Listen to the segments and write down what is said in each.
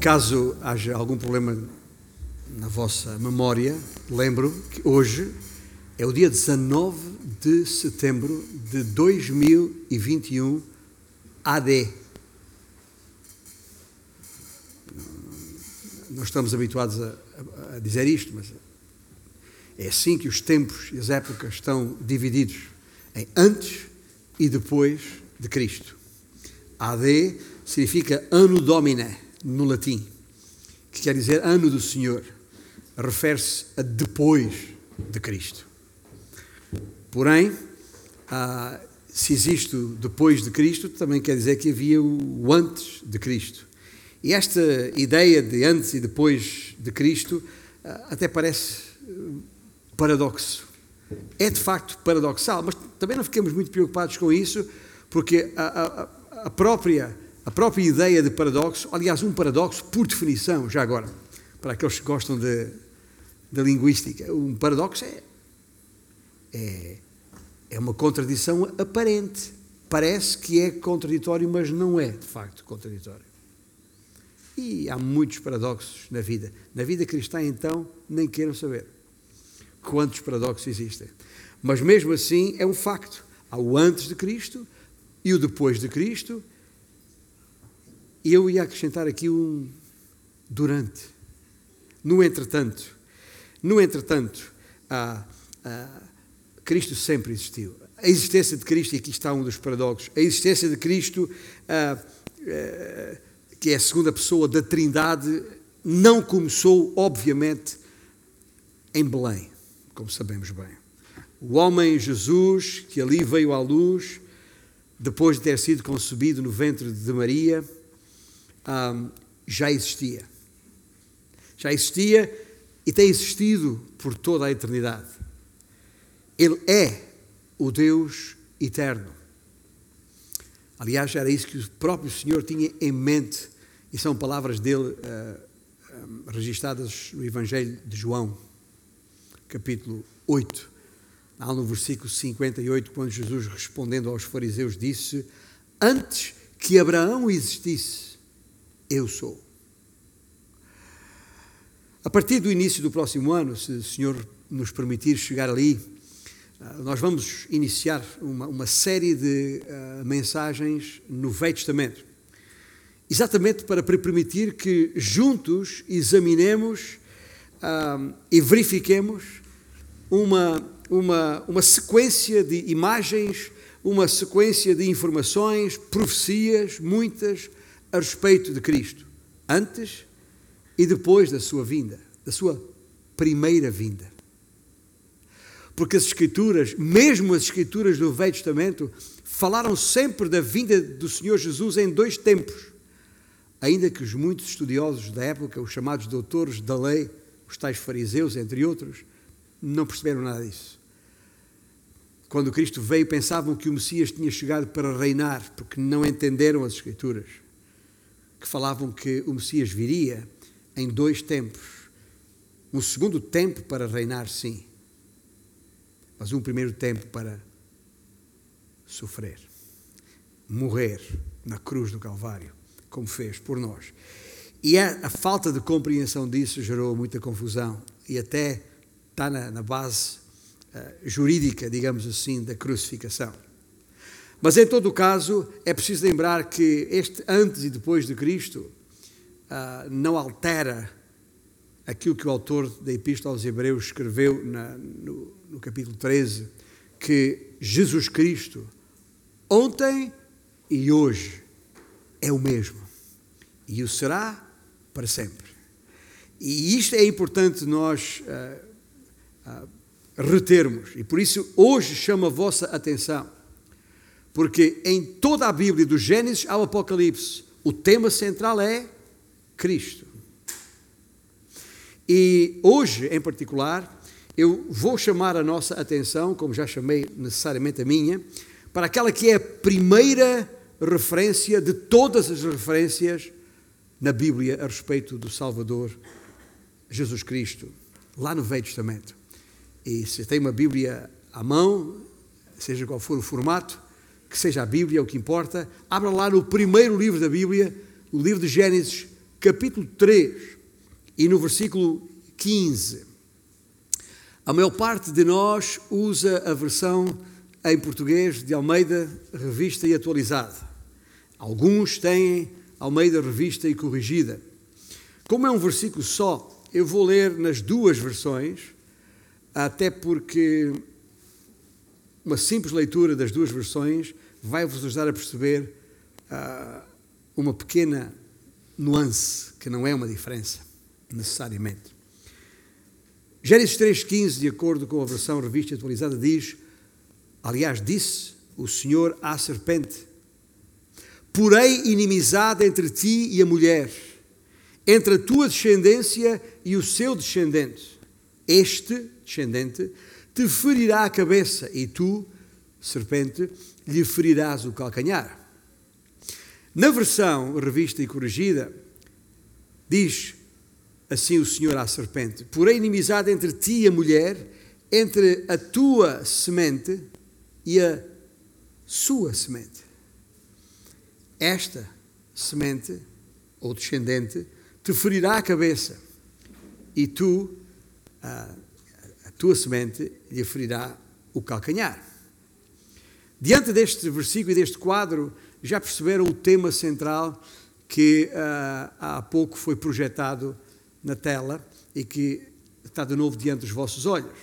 Caso haja algum problema na vossa memória, lembro que hoje é o dia 19 de setembro de 2021 AD. Não estamos habituados a, a, dizer isto, mas é assim que os tempos e as épocas estão divididos em antes e depois de Cristo. AD significa Anno Domini, no latim, que quer dizer ano do Senhor. Refere-se a depois de Cristo. Porém, ah, se existe o depois de Cristo, também quer dizer que havia o antes de Cristo. E esta ideia de antes e depois de Cristo ah, até parece paradoxo. É de facto paradoxal, mas também não fiquemos muito preocupados com isso, porque a, a, a, própria, a própria ideia de paradoxo, aliás, um paradoxo, por definição, já agora, para aqueles que gostam de linguística, um paradoxo é, é, é uma contradição aparente. Parece que é contraditório, mas não é de facto contraditório. E há muitos paradoxos na vida. Na vida cristã, então, nem queiram saber quantos paradoxos existem. Mas mesmo assim é um facto. Há o antes de Cristo e o depois de Cristo. Eu ia acrescentar aqui um durante. No entretanto. No entretanto, ah, ah, Cristo sempre existiu. A existência de Cristo, e aqui está um dos paradoxos, a existência de Cristo, ah que é a segunda pessoa da Trindade, não começou, obviamente, em Belém como sabemos bem. O homem Jesus, que ali veio à luz, depois de ter sido concebido no ventre de Maria, já existia. Já existia e tem existido por toda a eternidade. Ele é o Deus eterno. Aliás, era isso que o próprio Senhor tinha em mente, e são palavras dele uh, registradas no Evangelho de João capítulo 8, lá no versículo 58, quando Jesus, respondendo aos fariseus, disse: Antes que Abraão existisse, eu sou. A partir do início do próximo ano, se o Senhor nos permitir chegar ali, ah, nós vamos iniciar uma, uma série de uh, mensagens no Velho Testamento, exatamente para permitir que juntos examinemos uh, e verifiquemos uma, uma, uma sequência de imagens, uma sequência de informações, profecias, muitas, a respeito de Cristo, antes e depois da sua vinda, da sua primeira vinda. Porque as Escrituras, mesmo as Escrituras do Velho Testamento, falaram sempre da vinda do Senhor Jesus em dois tempos. Ainda que os muitos estudiosos da época, os chamados doutores da lei, os tais fariseus, entre outros, não perceberam nada disso. Quando Cristo veio, pensavam que o Messias tinha chegado para reinar, porque não entenderam as Escrituras, que falavam que o Messias viria em dois tempos. Um segundo tempo para reinar, sim, mas um primeiro tempo para sofrer, morrer na cruz do Calvário, como fez por nós. E a, a falta de compreensão disso gerou muita confusão e até está na, na base uh, jurídica, digamos assim, da crucificação. Mas em todo o caso, é preciso lembrar que este antes e depois de Cristo uh, não altera aquilo que o autor da Epístola aos Hebreus escreveu na, no, no capítulo 13, que Jesus Cristo, ontem e hoje, é o mesmo. E o será para sempre. E isto é importante nós uh, uh, retermos. E por isso hoje chamo a vossa atenção. Porque em toda a Bíblia, do Gênesis ao Apocalipse, o tema central é Cristo. E hoje, em particular, eu vou chamar a nossa atenção, como já chamei necessariamente a minha, para aquela que é a primeira referência de todas as referências na Bíblia a respeito do Salvador Jesus Cristo, lá no Velho Testamento. E se tem uma Bíblia à mão, seja qual for o formato, que seja a Bíblia, o que importa, abra lá no primeiro livro da Bíblia, o livro de Gênesis, capítulo 3 e no versículo 15. A maior parte de nós usa a versão em português de Almeida Revista e Atualizada. Alguns têm Almeida Revista e Corrigida. Como é um versículo só, eu vou ler nas duas versões, até porque uma simples leitura das duas versões vai-vos ajudar a perceber uh, uma pequena nuance, que não é uma diferença, necessariamente. Gênesis 3,15, de acordo com a versão revista atualizada, diz: Aliás, disse o Senhor à serpente: Porém inimizade entre ti e a mulher, entre a tua descendência e o seu descendente. Este descendente te ferirá a cabeça e tu, serpente, lhe ferirás o calcanhar. Na versão revista e corrigida, diz assim o Senhor à serpente: Porém, inimizade entre ti e a mulher, entre a tua semente e a sua semente. Esta semente, ou descendente, te ferirá a cabeça, e tu, a, a tua semente, lhe ferirá o calcanhar. Diante deste versículo e deste quadro, já perceberam o tema central que uh, há pouco foi projetado na tela e que está de novo diante dos vossos olhos.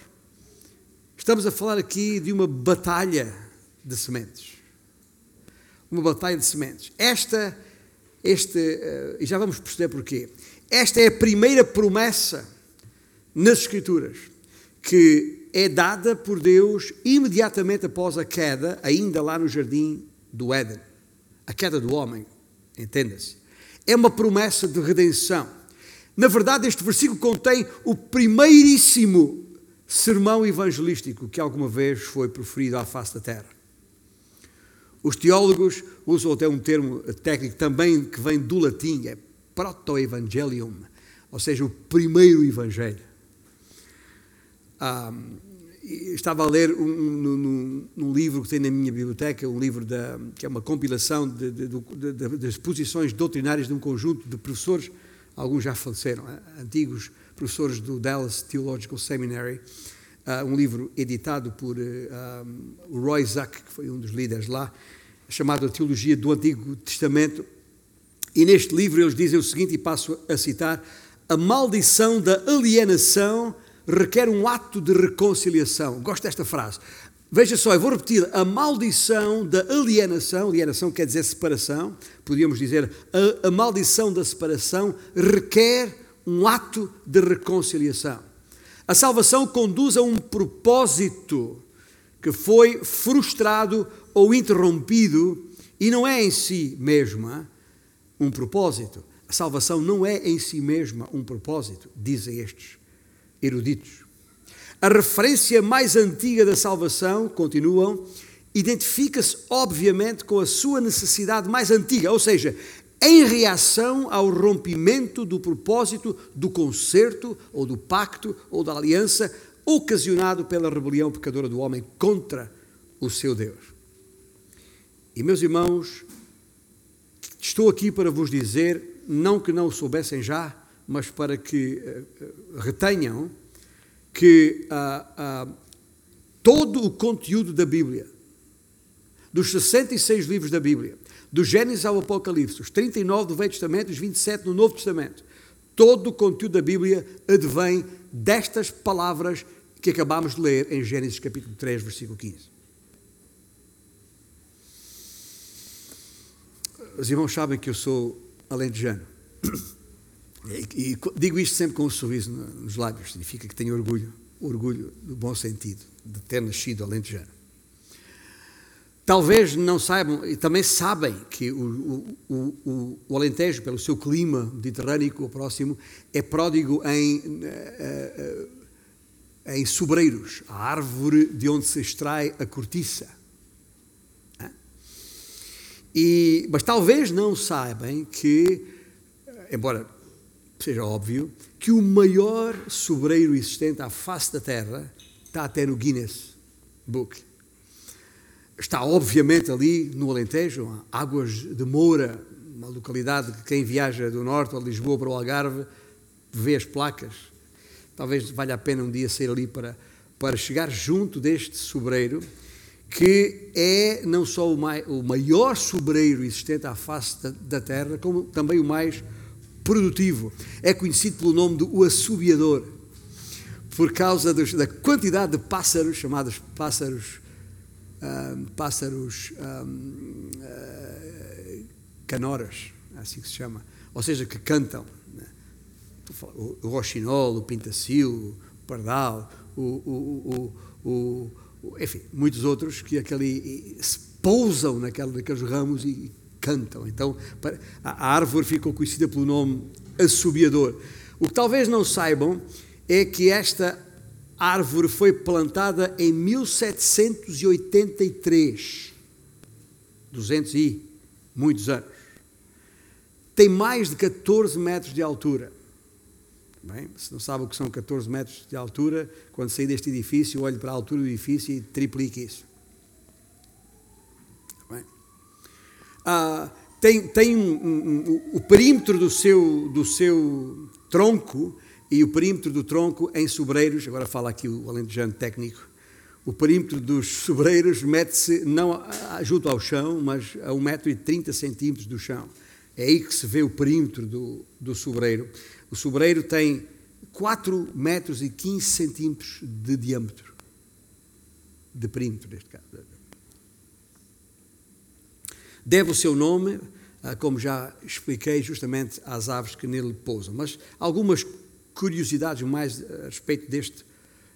Estamos a falar aqui de uma batalha de sementes. Uma batalha de sementes. Esta, este, uh, e já vamos perceber porquê. Esta é a primeira promessa nas Escrituras que é dada por Deus imediatamente após a queda, ainda lá no jardim do Éden. A queda do homem, entenda-se. É uma promessa de redenção. Na verdade, este versículo contém o primeiríssimo sermão evangelístico que alguma vez foi proferido à face da terra. Os teólogos usam até um termo técnico também que vem do latim, é proto-evangelium, ou seja, o primeiro evangelho. Ah, estava a ler um, um, um, livro que tem na minha biblioteca, um livro da, que é uma compilação das posições doutrinárias de um conjunto de professores, alguns já faleceram, eh, antigos professores do Dallas Theological Seminary, uh, um livro editado por um, Roy Zuck, que foi um dos líderes lá, chamado A Teologia do Antigo Testamento. E neste livro eles dizem o seguinte, e passo a citar: a maldição da alienação requer um ato de reconciliação. Gosto desta frase. Veja só, eu vou repetir: a maldição da alienação, alienação quer dizer separação, podíamos dizer, a, a maldição da separação requer um ato de reconciliação. A salvação conduz a um propósito que foi frustrado ou interrompido e não é em si mesma um propósito. A salvação não é em si mesma um propósito, dizem estes eruditos. A referência mais antiga da salvação, continuam, identifica-se obviamente com a sua necessidade mais antiga, ou seja, em reação ao rompimento do propósito do concerto, ou do pacto, ou da aliança, ocasionado pela rebelião pecadora do homem contra o seu Deus. E meus irmãos, estou aqui para vos dizer, não que não o soubessem já, mas para que uh, retenham que uh, uh, todo o conteúdo da Bíblia, dos 66 livros da Bíblia, do Gênesis ao Apocalipse, os 39 do Velho Testamento e os 27 no Novo Testamento, todo o conteúdo da Bíblia advém destas palavras que acabámos de ler em Gênesis capítulo 3, versículo 15. Os irmãos sabem que eu sou alentejano. E, e digo isto sempre com um sorriso nos lábios, significa que tenho orgulho, orgulho no bom sentido, de ter nascido alentejano. Talvez não saibam, e também sabem, que o, o, o, o Alentejo, pelo seu clima mediterrâneo próximo, é pródigo em, eh, eh, em sobreiros, a árvore de onde se extrai a cortiça. E, mas talvez não saibam que, embora seja óbvio, que o maior sobreiro existente à face da Terra está até no Guinness Book. Está obviamente ali no Alentejo, águas de Moura, uma localidade que quem viaja do norte de Lisboa para o Algarve vê as placas. Talvez valha a pena um dia sair ali para, para chegar junto deste sobreiro, que é não só o, mai, o maior sobreiro existente à face da, da, terra, como também o mais produtivo. É conhecido pelo nome do o assobiador, por causa dos, da quantidade de pássaros, chamados pássaros, um, pássaros um, uh, canoras, assim que se chama, ou seja, que cantam. Né? O, roxinol, o pintacil, o pardal, o, o, o, enfim, muitos outros que aquele, pousam naquele, naqueles ramos e cantam. Então, a árvore ficou conhecida pelo nome assobiador. O que talvez não saibam é que esta árvore foi plantada em 1783. 200 e muitos anos. Tem mais de 14 metros de altura. Bem, se não sabe o que são 14 metros de altura, quando sair deste edifício, olhe para a altura do edifício e triplique isso. Ah, tem tem um, um, um, o perímetro do seu, do seu tronco e o perímetro do tronco em sobreiros, agora fala aqui o alentejano técnico, o perímetro dos sobreiros mete-se não junto ao chão, mas a 1,30m do chão. É aí que se vê o perímetro do, do sobreiro. O sobreiro tem 4 metros e 15 centímetros de diâmetro, de perímetro neste caso. Deve o seu nome, ah, como já expliquei, justamente às aves que nele pousam. Mas algumas curiosidades mais a respeito deste,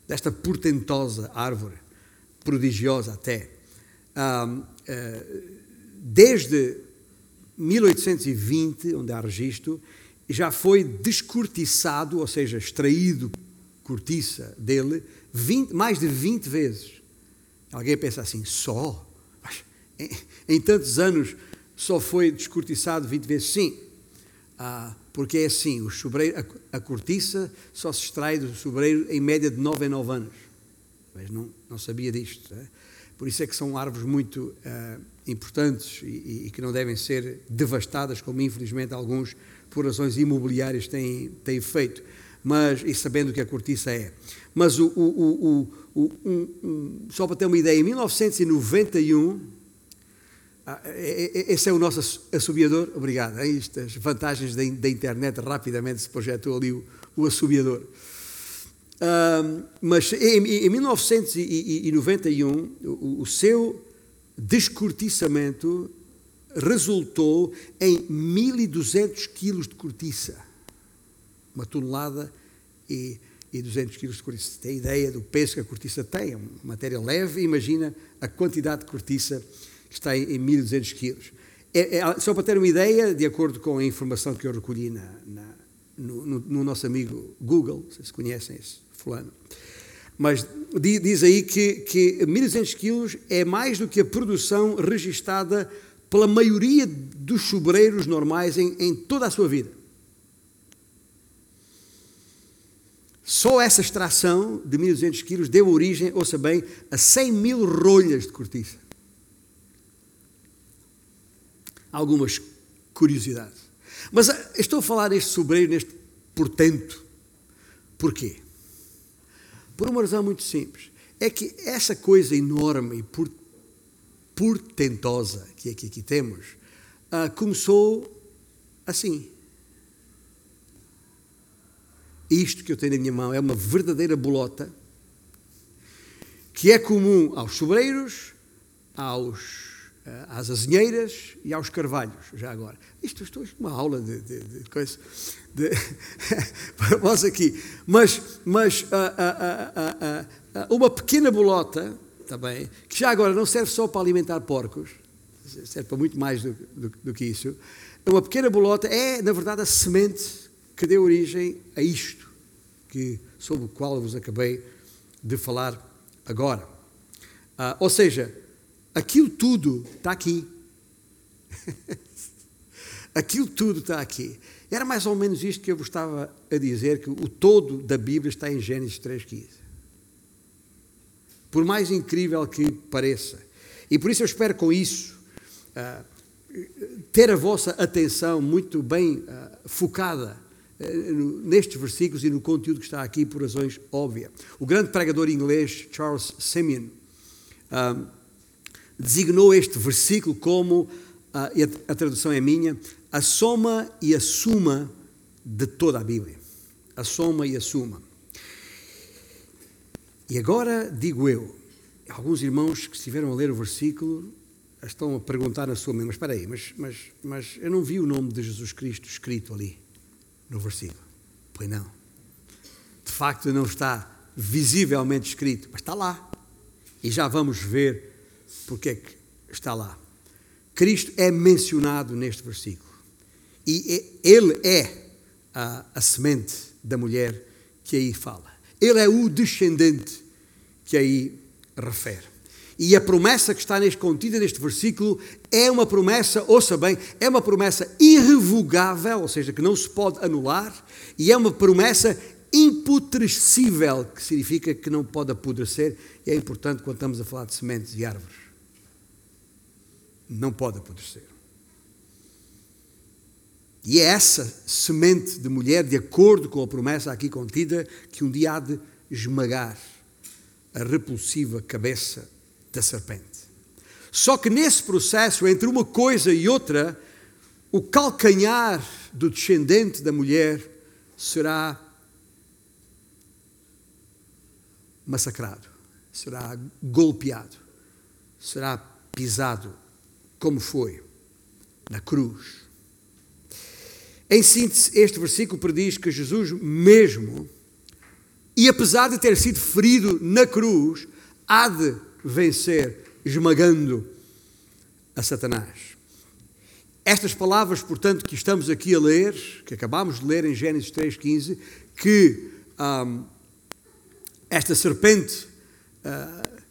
desta portentosa árvore, prodigiosa até. Ah, desde 1820, onde há registro, já foi descortiçado, ou seja, extraído cortiça dele, 20, mais de 20 vezes. Alguém pensa assim, só? Em, tantos anos só foi descortiçado 20 vezes? Sim, ah, porque é assim, o sobreiro, a, a, cortiça só se extrai do sobreiro em média de 9 em 9 anos. Mas não, não sabia disto. É? Por isso é que são árvores muito ah, importantes e, e que não devem ser devastadas, como infelizmente alguns por razões imobiliárias têm, têm feito, mas, e sabendo o que a cortiça é. Mas o, o, o, um, um, só para ter uma ideia, em 1991, ah, é, é, esse é o nosso assobiador, obrigado, é estas vantagens da, internet, rapidamente se projetou ali o, o assobiador. Mas em, em 1991, o, o seu descortiçamento resultou em 1.200 quilos de cortiça. Uma tonelada e, e 200 quilos de cortiça. Tem ideia do peso que a cortiça tem? É uma matéria leve, imagina a quantidade de cortiça está em, em 1.200 quilos. É, é, só para ter uma ideia, de acordo com a informação que eu recolhi na, na, no, no, no, nosso amigo Google, vocês conhecem esse fulano, mas diz aí que, que 1.200 quilos é mais do que a produção registada pela maioria dos sobreiros normais em, em toda a sua vida. Só essa extração de 1.200 quilos deu origem, ouça bem, a 100 mil rolhas de cortiça. Algumas curiosidades. Mas ah, estou a falar neste sobreiro, neste portento. Porquê? Por uma razão muito simples. É que essa coisa enorme e portentosa que aqui, aqui temos, uh, começou assim. Isto que eu tenho na minha mão é uma verdadeira bolota que é comum aos sobreiros, aos, às azinheiras e aos carvalhos, já agora. Isto, isto é uma aula de, de, de coisa de, para vós aqui. Mas, mas uh, uma pequena bolota também, que já agora não serve só para alimentar porcos, serve para muito mais do, do, do que isso. Uma pequena bolota é, na verdade, a semente que deu origem a isto, que, sobre o qual vos acabei de falar agora. Ah, ou seja, aquilo tudo está aqui. aquilo tudo está aqui. Era mais ou menos isto que eu vos estava a dizer, que o todo da Bíblia está em Gênesis 3,15 por mais incrível que pareça. E por isso eu espero com isso uh, ter a vossa atenção muito bem uh, focada uh, nestes versículos e no conteúdo que está aqui por razões óbvias. O grande pregador inglês Charles Simeon uh, designou este versículo como, e a, a tradução é minha, a soma e a suma de toda a Bíblia. A soma e a suma. E agora digo eu, alguns irmãos que estiveram a ler o versículo estão a perguntar na sua mente, mas espera aí, mas, mas, mas eu não vi o nome de Jesus Cristo escrito ali no versículo. Pois não. De facto não está visivelmente escrito, mas está lá. E já vamos ver porque é que está lá. Cristo é mencionado neste versículo. E é, ele é a, a semente da mulher que aí fala. Ele é o descendente que aí refere. E a promessa que está neste, contida neste versículo é uma promessa, ouça bem, é uma promessa irrevogável, ou seja, que não se pode anular, e é uma promessa imputrescível, que significa que não pode apodrecer, e é importante quando estamos a falar de sementes e árvores. Não pode apodrecer. E é essa semente de mulher, de acordo com a promessa aqui contida, que um dia há de esmagar a repulsiva cabeça da serpente. Só que nesse processo, entre uma coisa e outra, o calcanhar do descendente da mulher será massacrado, será golpeado, será pisado, como foi na cruz. Em síntese, este versículo prediz que Jesus mesmo, e apesar de ter sido ferido na cruz, há de vencer, esmagando a Satanás. Estas palavras, portanto, que estamos aqui a ler, que acabamos de ler em Gênesis 3,15, que um, esta serpente uh,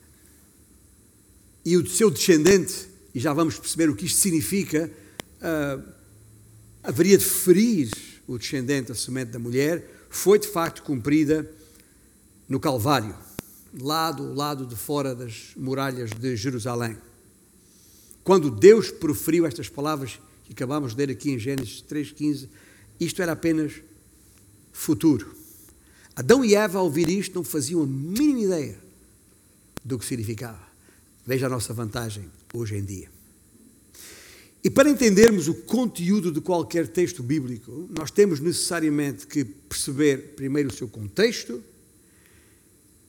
e o seu descendente, e já vamos perceber o que isto significa, uh, haveria de ferir o descendente, a semente da mulher, foi de facto cumprida no Calvário lá do lado de fora das muralhas de Jerusalém. Quando Deus proferiu estas palavras que acabamos de ler aqui em Gênesis 3,15, isto era apenas futuro. Adão e Eva, ao ouvir isto, não faziam a mínima ideia do que significava. Veja a nossa vantagem hoje em dia. E para entendermos o conteúdo de qualquer texto bíblico, nós temos necessariamente que perceber primeiro o seu contexto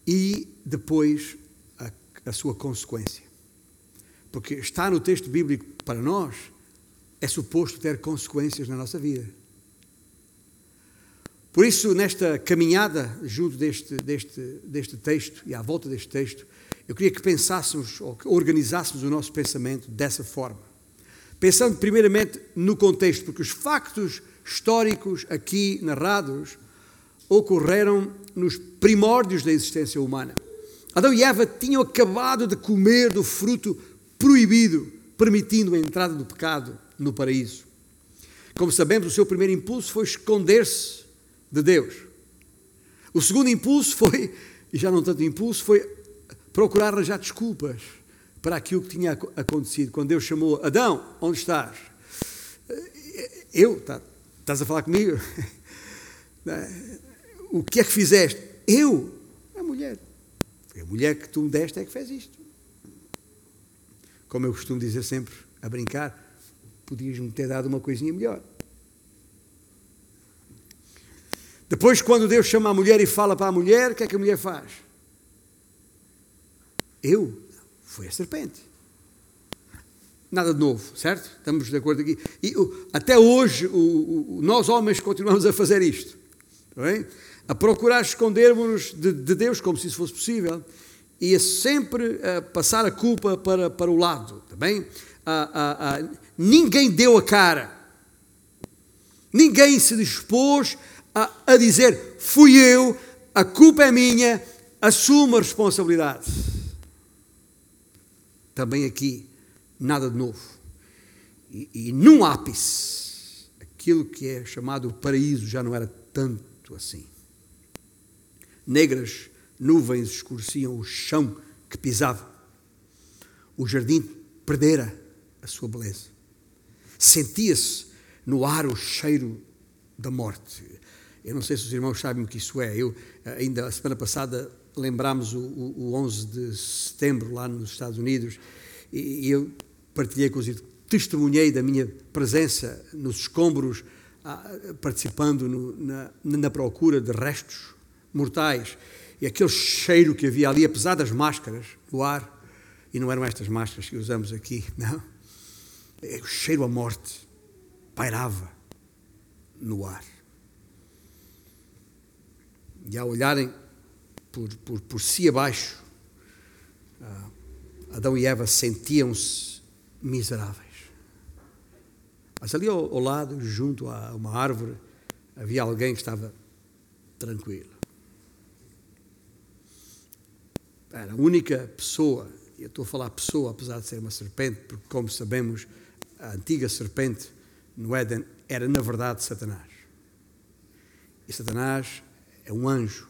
e depois a, a sua consequência. Porque está no texto bíblico para nós, é suposto ter consequências na nossa vida. Por isso, nesta caminhada junto deste, deste, deste texto e à volta deste texto, eu queria que pensássemos ou que organizássemos o nosso pensamento dessa forma. Pensando primeiramente no contexto, porque os factos históricos aqui narrados ocorreram nos primórdios da existência humana. Adão e Eva tinham acabado de comer do fruto proibido, permitindo a entrada do pecado no paraíso. Como sabemos, o seu primeiro impulso foi esconder-se de Deus. O segundo impulso foi, e já não tanto impulso, foi procurar arranjar desculpas para aquilo que tinha acontecido. Quando Deus chamou Adão, onde estás? Eu, tá, estás a falar comigo? o que é que fizeste? Eu, a mulher. A mulher que tu me deste é que fez isto. Como eu costumo dizer sempre, a brincar, podias-me ter dado uma coisinha melhor. Depois, quando Deus chama a mulher e fala para a mulher, o que é que a mulher faz? Eu? Foi a serpente. Nada de novo, certo? Estamos de acordo aqui. E até hoje, o, o, nós homens continuamos a fazer isto. Bem? a procurar escondermos-nos de, de, Deus como se isso fosse possível e a sempre a passar a culpa para, para o lado, também. Tá ninguém deu a cara, ninguém se dispôs a, a dizer fui eu, a culpa é minha, assumo a responsabilidade. Também aqui, nada de novo. E, e num ápice, aquilo que é chamado paraíso já não era tanto assim. Negras nuvens escureciam o chão que pisava. O jardim perdera a sua beleza. Sentia-se no ar o cheiro da morte. Eu não sei se os irmãos sabem o que isso é. Eu, ainda a semana passada, lembrámos o, o, o 11 de setembro lá nos Estados Unidos e, e eu partilhei com os testemunhei da minha presença nos escombros, ah, participando no, na, na procura de restos mortais. E aquele cheiro que havia ali, apesar das máscaras no ar, e não eram estas máscaras que usamos aqui, não. É, o cheiro à morte pairava no ar. E ao olharem por, por, por si abaixo, ah, Adão e Eva sentiam-se miseráveis. Mas ali ao, ao lado, junto a uma árvore, havia alguém que estava tranquilo. Era a única pessoa, e eu estou a falar pessoa apesar de ser uma serpente, porque, como sabemos, a antiga serpente no Éden era, na verdade, Satanás. E Satanás é um anjo,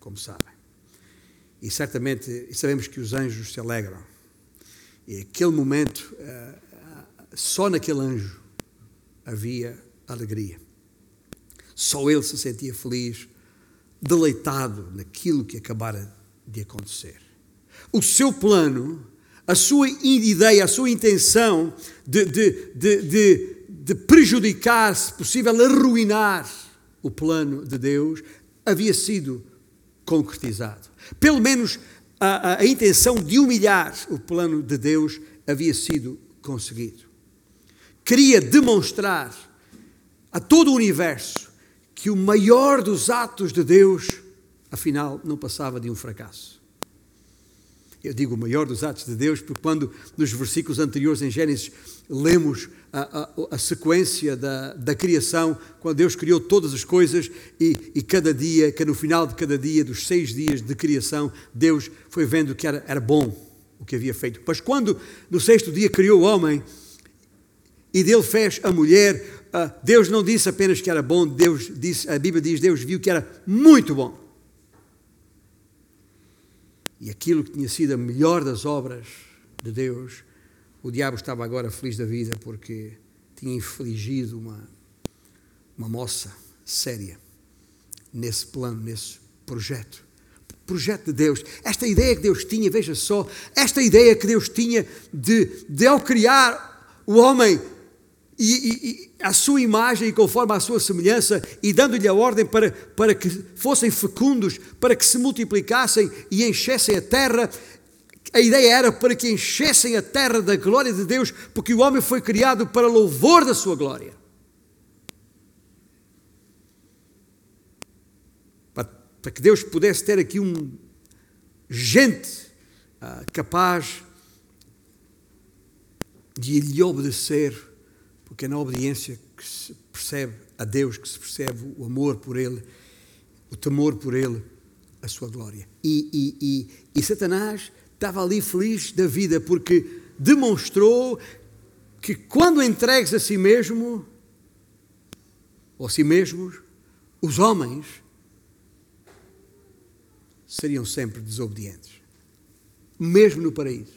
como sabem. E certamente sabemos que os anjos se alegram. E aquele momento, eh, só naquele anjo havia alegria. Só ele se sentia feliz, deleitado naquilo que acabara de acontecer. O seu plano, a sua ideia, a sua intenção de, de, de, de, de prejudicar, se possível, arruinar o plano de Deus, havia sido concretizado. Pelo menos a, a, a intenção de humilhar o plano de Deus havia sido conseguido. Queria demonstrar a todo o universo que o maior dos atos de Deus afinal não passava de um fracasso. Eu digo o maior dos atos de Deus, porque quando nos versículos anteriores em Gênesis lemos a, a, a sequência da, da, criação, quando Deus criou todas as coisas e, e, cada dia, que no final de cada dia, dos seis dias de criação, Deus foi vendo que era, era bom o que havia feito. Mas quando no sexto dia criou o homem e dele fez a mulher, ah, Deus não disse apenas que era bom, Deus disse, a Bíblia diz, Deus viu que era muito bom. E aquilo que tinha sido a melhor das obras de Deus, o diabo estava agora feliz da vida porque tinha infligido uma, uma moça séria nesse plano, nesse projeto. Projeto de Deus, esta ideia que Deus tinha, veja só, esta ideia que Deus tinha de, de ao criar o homem e, e, a sua imagem e conforme a sua semelhança, e dando-lhe a ordem para, para que fossem fecundos, para que se multiplicassem e enchessem a terra. A ideia era para que enchessem a terra da glória de Deus, porque o homem foi criado para louvor da sua glória. Para, para que Deus pudesse ter aqui um gente uh, capaz de lhe obedecer porque é na obediência que se percebe a Deus, que se percebe o amor por Ele, o temor por Ele, a sua glória. E, e, e, e Satanás estava ali feliz da vida, porque demonstrou que quando entregues a si mesmo, ou a si mesmos, os homens seriam sempre desobedientes, mesmo no paraíso,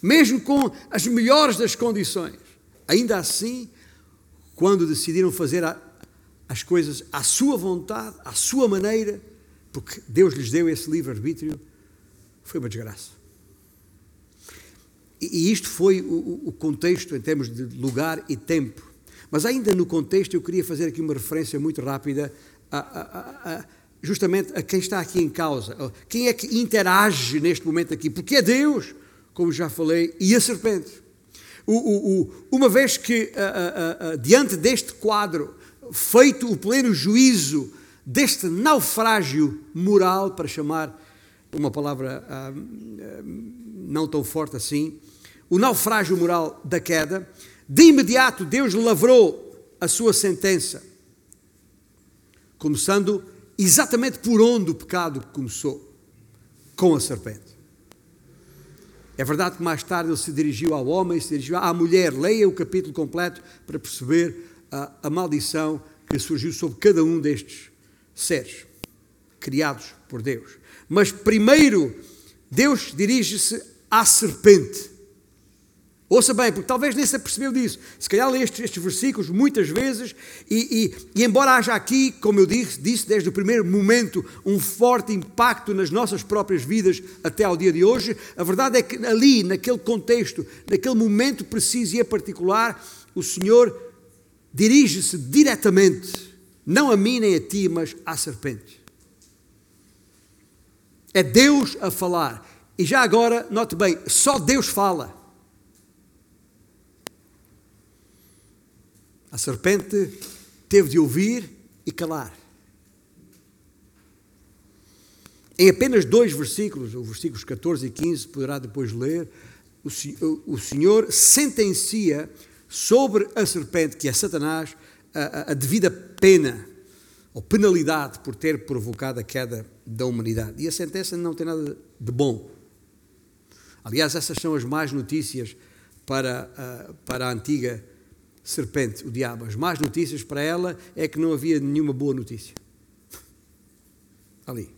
mesmo com as melhores das condições. Ainda assim, quando decidiram fazer as coisas à sua vontade, à sua maneira, porque Deus lhes deu esse livre-arbítrio, foi uma desgraça. E isto foi o contexto em termos de lugar e tempo. Mas ainda no contexto, eu queria fazer aqui uma referência muito rápida a, a, a, justamente a quem está aqui em causa. Quem é que interage neste momento aqui? Porque é Deus, como já falei, e a serpente o, o, o, uma vez que, a, a, a, diante deste quadro, feito o pleno juízo deste naufrágio moral, para chamar uma palavra ah, não tão forte assim, o naufrágio moral da queda, de imediato Deus lavrou a sua sentença, começando exatamente por onde o pecado começou com a serpente. É verdade que mais tarde ele se dirigiu ao homem, se dirigiu à mulher. Leia o capítulo completo para perceber a, a maldição que surgiu sobre cada um destes seres criados por Deus. Mas primeiro, Deus dirige-se à serpente. Ouça bem, porque talvez nem se apercebeu disso. Se calhar lê estes, estes versículos muitas vezes, e, e, e, embora haja aqui, como eu disse, disse desde o primeiro momento, um forte impacto nas nossas próprias vidas até ao dia de hoje, a verdade é que ali, naquele contexto, naquele momento preciso e particular, o Senhor dirige-se diretamente, não a mim nem a ti, mas à serpente. É Deus a falar. E já agora, note bem, só Deus fala. A serpente teve de ouvir e calar. Em apenas dois versículos, os versículos 14 e 15, poderá depois ler, o, Senhor sentencia sobre a serpente, que é Satanás, a, a, devida pena ou penalidade por ter provocado a queda da humanidade. E a sentença não tem nada de bom. Aliás, essas são as más notícias para a, para a antiga serpente, o diabo. As más notícias para ela é que não havia nenhuma boa notícia. Ali.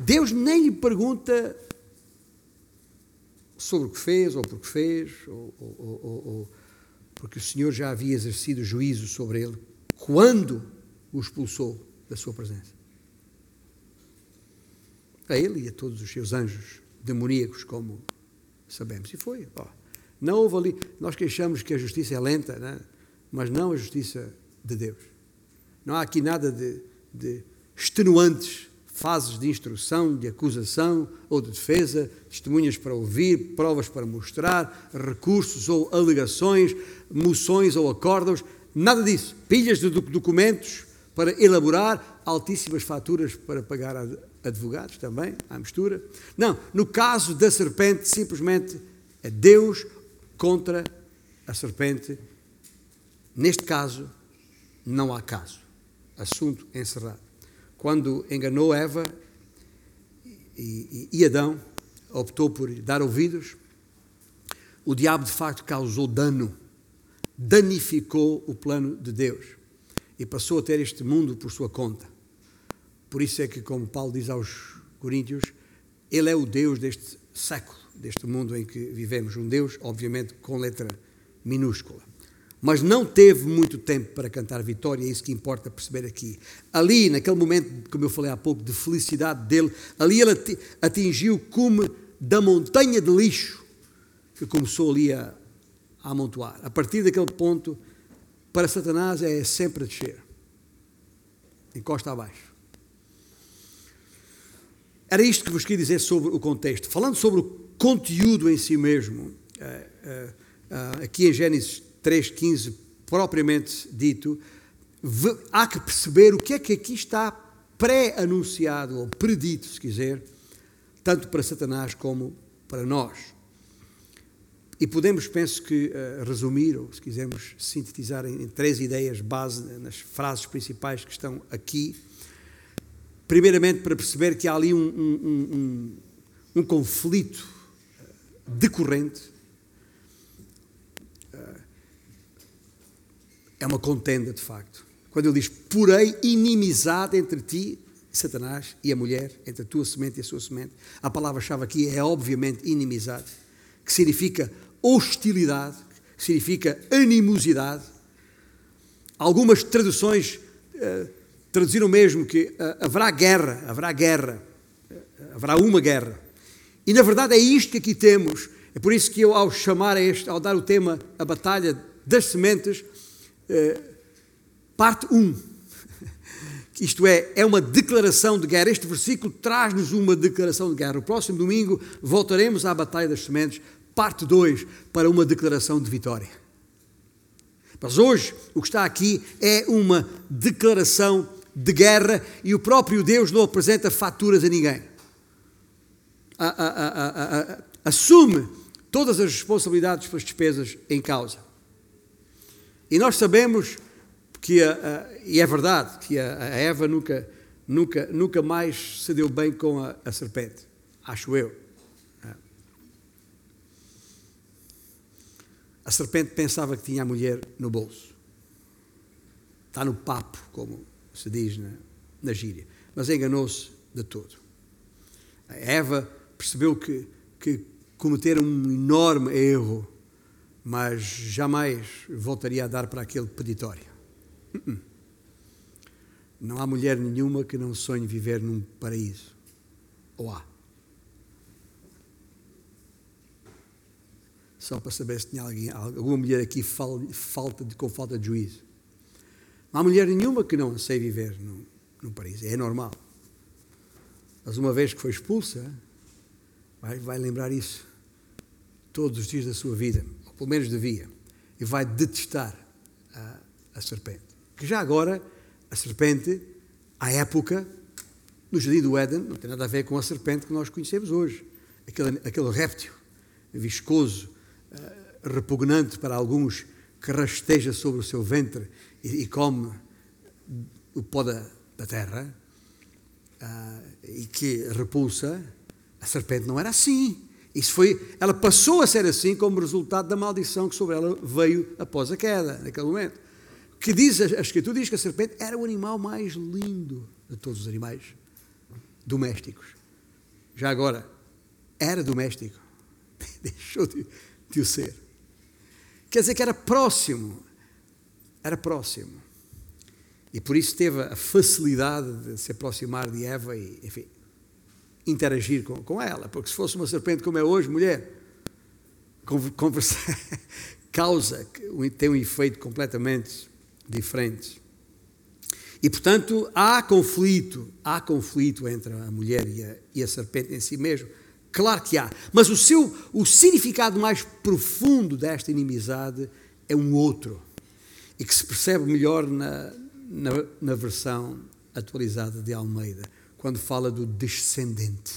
Deus nem lhe pergunta sobre o que fez, ou por que fez, ou, ou, ou, ou porque o Senhor já havia exercido juízo sobre ele quando o expulsou da sua presença. A ele e a todos os seus anjos demoníacos, como sabemos. E foi. Ó. Não houve ali. Nós queixamos que a justiça é lenta, né? mas não a justiça de Deus. Não há aqui nada de, de extenuantes fases de instrução, de acusação ou de defesa, testemunhas para ouvir, provas para mostrar, recursos ou alegações, moções ou acordos, nada disso. Pilhas de documentos para elaborar, altíssimas faturas para pagar a advogados também, à mistura. Não, no caso da serpente, simplesmente é Deus contra a serpente. Neste caso, não há caso. Assunto encerrado. Quando enganou Eva e, e, e Adão, optou por dar ouvidos, o diabo de facto causou dano, danificou o plano de Deus e passou a ter este mundo por sua conta. Por isso é que, como Paulo diz aos Coríntios, ele é o Deus deste século deste mundo em que vivemos. Um Deus, obviamente, com letra minúscula. Mas não teve muito tempo para cantar vitória, é isso que importa perceber aqui. Ali, naquele momento, como eu falei há pouco, de felicidade dele, ali ele atingiu o cume da montanha de lixo que começou ali a, a amontoar. A partir daquele ponto, para Satanás é sempre a descer, encosta abaixo. Era isto que vos queria dizer sobre o contexto. Falando sobre o conteúdo em si mesmo, eh, eh, eh, aqui em Gênesis 3,15, propriamente dito, há que perceber o que é que aqui está pré-anunciado, ou predito, se quiser, tanto para Satanás como para nós. E podemos, penso que, resumir, ou se quisermos sintetizar em, três ideias base, nas frases principais que estão aqui. Primeiramente, para perceber que há ali um, um, um, um conflito decorrente, eh, é uma contenda de facto. Quando ele diz, porém, inimizade entre ti, Satanás, e a mulher, entre a tua semente e a sua semente, a palavra-chave aqui é obviamente inimizade, que significa hostilidade, que significa animosidade. Algumas traduções uh, traduziram mesmo que uh, haverá guerra, haverá guerra, haverá uma guerra. E na verdade é isto que aqui temos. É por isso que eu, ao chamar a este, ao dar o tema A Batalha das Sementes, eh, parte 1, isto é, é uma declaração de guerra. Este versículo traz-nos uma declaração de guerra. O próximo domingo voltaremos à Batalha das Sementes, parte 2, para uma declaração de vitória. Mas hoje o que está aqui é uma declaração de guerra e o próprio Deus não apresenta faturas a ninguém a, a, a, assume todas as responsabilidades pelas despesas em causa. E nós sabemos que, e é verdade, que a, Eva nunca, nunca, nunca mais se deu bem com a, serpente, acho eu. A serpente pensava que tinha a mulher no bolso. Está no papo, como se diz na, na gíria. Mas enganou-se de todo. A Eva percebeu que, que cometer um enorme erro, mas jamais voltaria a dar para aquele peditório. Uh-uh. Não há mulher nenhuma que não sonhe viver num paraíso. Ou há? Só para saber se tinha alguém, alguma mulher aqui falta de, com falta de juízo. Não há mulher nenhuma que não anseie viver num, num paraíso. É normal. Mas uma vez que foi expulsa, vai, vai lembrar isso todos os dias da sua vida, ou pelo menos devia, e vai detestar a, a serpente. Que já agora, a serpente, à época, no jardim do Éden, não tem nada a ver com a serpente que nós conhecemos hoje. Aquele, aquele réptil viscoso, uh, repugnante para alguns, que rasteja sobre o seu ventre e, e come o pó da, da terra, uh, e que repulsa, a serpente não era assim. Isso foi, ela passou a ser assim como resultado da maldição que sobre ela veio após a queda, naquele momento. Que diz, a Escritura diz que a serpente era o animal mais lindo de todos os animais domésticos. Já agora, era doméstico, deixou de, de o ser. Quer dizer que era próximo, era próximo. E por isso teve a facilidade de se aproximar de Eva e, enfim, interagir com, com ela, porque se fosse uma serpente como é hoje, mulher, causa, tem um efeito completamente diferente. E, portanto, há conflito, há conflito entre a mulher e a, e a serpente em si mesmo. Claro que há. Mas o seu, o significado mais profundo desta inimizade é um outro. E que se percebe melhor na, na, na versão atualizada de Almeida quando fala do descendente.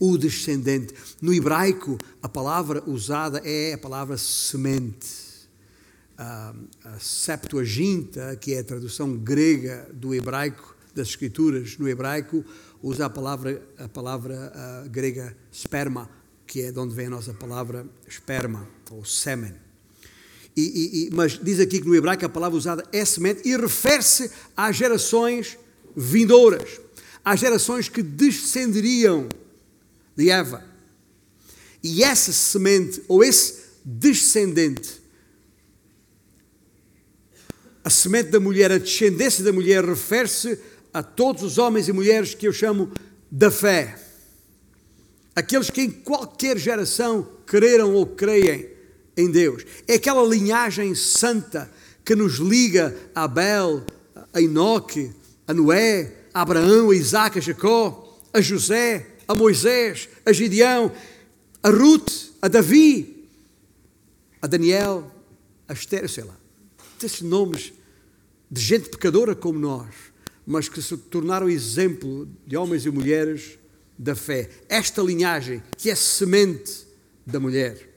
O descendente. No hebraico, a palavra usada é a palavra semente. A, Septuaginta, que é a tradução grega do hebraico, das Escrituras no hebraico, usa a palavra, a palavra a grega sperma, que é de onde vem a nossa palavra esperma, ou sêmen. E, e, e, mas diz aqui que no hebraico a palavra usada é semente e refere-se às gerações vindouras às gerações que descenderiam de Eva. E essa semente, ou esse descendente, a semente da mulher, a descendência da mulher, refere-se a todos os homens e mulheres que eu chamo da fé. Aqueles que em qualquer geração creram ou creem em Deus. É aquela linhagem santa que nos liga a Abel, a Enoque, a Noé, a Abraão, a Isaac, a Jacó, a José, a Moisés, a Gideão, a Ruth, a Davi, a Daniel, a Esther, sei lá. Esses nomes de gente pecadora como nós, mas que se tornaram exemplo de homens e mulheres da fé. Esta linhagem que é semente da mulher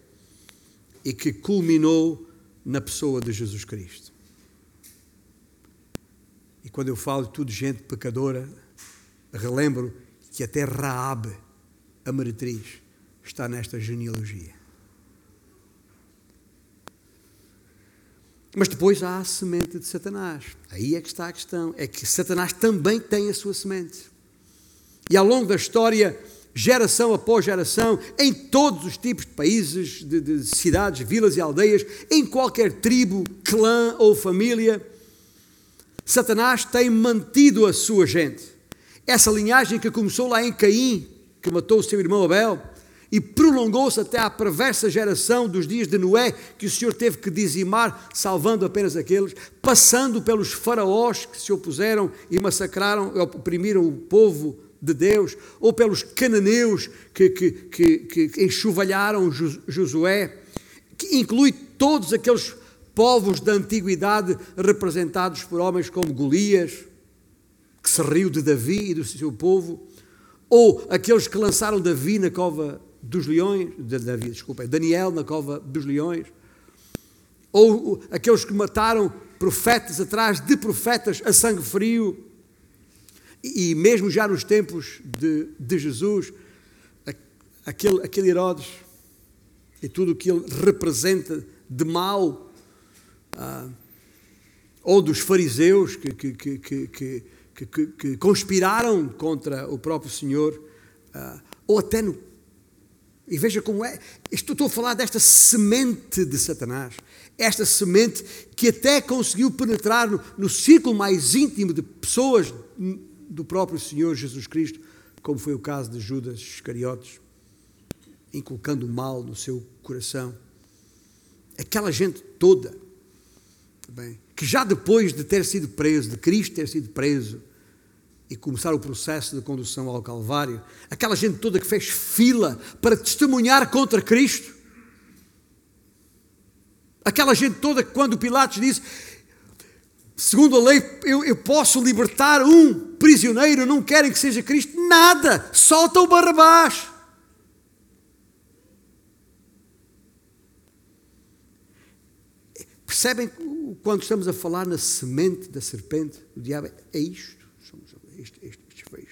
e que culminou na pessoa de Jesus Cristo. E quando eu falo de tudo gente pecadora, relembro que até Raabe, a meretriz, está nesta genealogia. Mas depois há a semente de Satanás. Aí é que está a questão. É que Satanás também tem a sua semente. E ao longo da história, geração após geração, em todos os tipos de países, de, de cidades, vilas e aldeias, em qualquer tribo, clã ou família, Satanás tem mantido a sua gente. Essa linhagem que começou lá em Caim, que matou o seu irmão Abel, e prolongou-se até à perversa geração dos dias de Noé, que o Senhor teve que dizimar, salvando apenas aqueles, passando pelos faraós que se opuseram e massacraram, oprimiram o povo de Deus, ou pelos cananeus que, que, que, que enxovalharam Josué, que inclui todos aqueles povos da antiguidade representados por homens como Golias, que se riu de Davi e do seu povo, ou aqueles que lançaram Davi na cova dos leões, Davi, desculpa, Daniel na cova dos leões, ou aqueles que mataram profetas atrás de profetas a sangue frio, e mesmo já nos tempos de, de Jesus, aquele, aquele Herodes e tudo o que ele representa de mal ah, ou dos fariseus que, que, que, que, conspiraram contra o próprio Senhor, ah, ou até no, E veja como é. Estou a falar desta semente de Satanás. Esta semente que até conseguiu penetrar no, no círculo mais íntimo de pessoas do próprio Senhor Jesus Cristo, como foi o caso de Judas Iscariotes, inculcando o mal no seu coração. Aquela gente toda, bem, que já depois de ter sido preso, de Cristo ter sido preso, e começar o processo de condução ao Calvário, aquela gente toda que fez fila para testemunhar contra Cristo, aquela gente toda que, quando Pilatos disse, segundo a lei, eu, eu posso libertar um prisioneiro, não querem que seja Cristo, nada, solta o Barrabás. Percebem quando estamos a falar na semente da serpente, o diabo é isto estes, feios.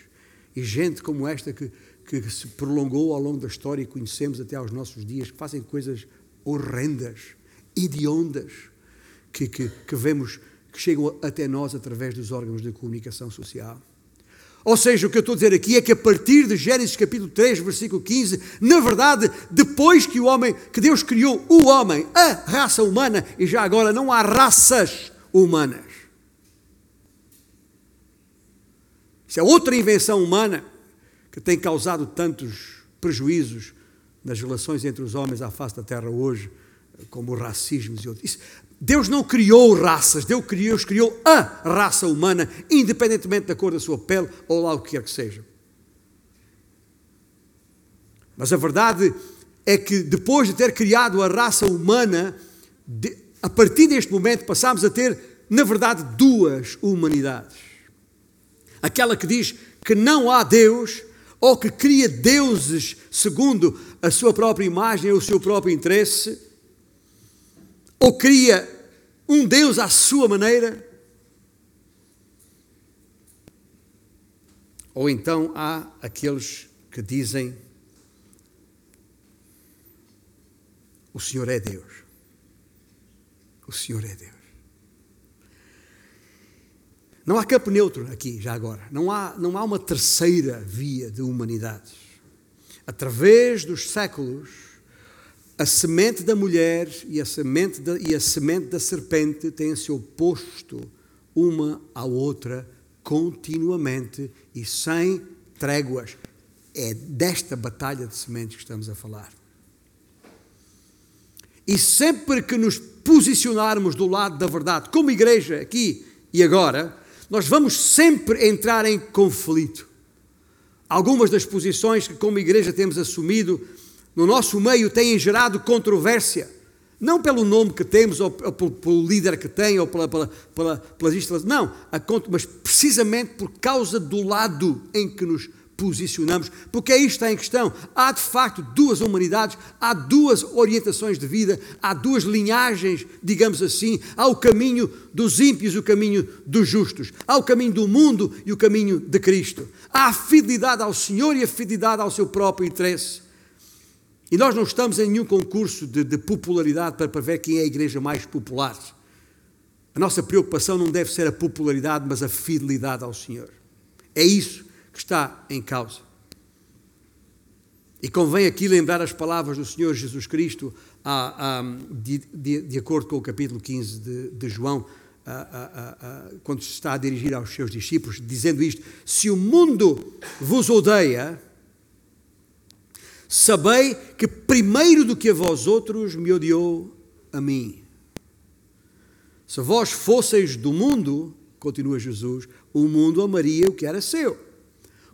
E gente como esta que, que se prolongou ao longo da história e conhecemos até aos nossos dias, que fazem coisas horrendas, hediondas, que, que, que vemos que chegam até nós através dos órgãos de comunicação social. Ou seja, o que eu estou a dizer aqui é que a partir de Gênesis capítulo 3, versículo 15, na verdade, depois que o homem, que Deus criou o homem, a raça humana, e já agora não há raças humanas. Isso é outra invenção humana que tem causado tantos prejuízos nas relações entre os homens à face da terra hoje, como racismos e outros. Deus não criou raças, Deus criou, criou a raça humana, independentemente da cor da sua pele ou lá o que quer que seja. Mas a verdade é que depois de ter criado a raça humana, de, a partir deste momento passámos a ter, na verdade, duas humanidades aquela que diz que não há Deus ou que cria deuses segundo a sua própria imagem ou o seu próprio interesse, ou cria um Deus à sua maneira, ou então há aqueles que dizem: O Senhor é Deus. O Senhor é Deus. Não há campo neutro aqui, já agora. Não há, não há uma terceira via de humanidade. Através dos séculos, a semente da mulher e a semente da, e a semente da serpente têm se oposto uma à outra continuamente e sem tréguas. É desta batalha de sementes que estamos a falar. E sempre que nos posicionarmos do lado da verdade, como igreja aqui e agora, nós vamos sempre entrar em conflito. Algumas das posições que, como igreja, temos assumido no nosso meio têm gerado controvérsia. Não pelo nome que temos, ou, pelo, pelo líder que tem, ou pela, pela, pela, pelas instalações. Não, mas precisamente por causa do lado em que nos posicionamos, porque é isto está em questão. Há de facto duas humanidades, há duas orientações de vida, há duas linhagens, digamos assim. Há o caminho dos ímpios e o caminho dos justos. Há o caminho do mundo e o caminho de Cristo. Há a fidelidade ao Senhor e a fidelidade ao seu próprio interesse. E nós não estamos em nenhum concurso de, de popularidade para, para ver quem é a igreja mais popular. A nossa preocupação não deve ser a popularidade, mas a fidelidade ao Senhor. É isso que está em causa. E convém aqui lembrar as palavras do Senhor Jesus Cristo, a, a, de, de, de, acordo com o capítulo 15 de, de João, a, quando se está a dirigir aos seus discípulos, dizendo isto: Se o mundo vos odeia, sabei que primeiro do que a vós outros me odiou a mim. Se vós fosseis do mundo, continua Jesus, o mundo amaria o que era seu.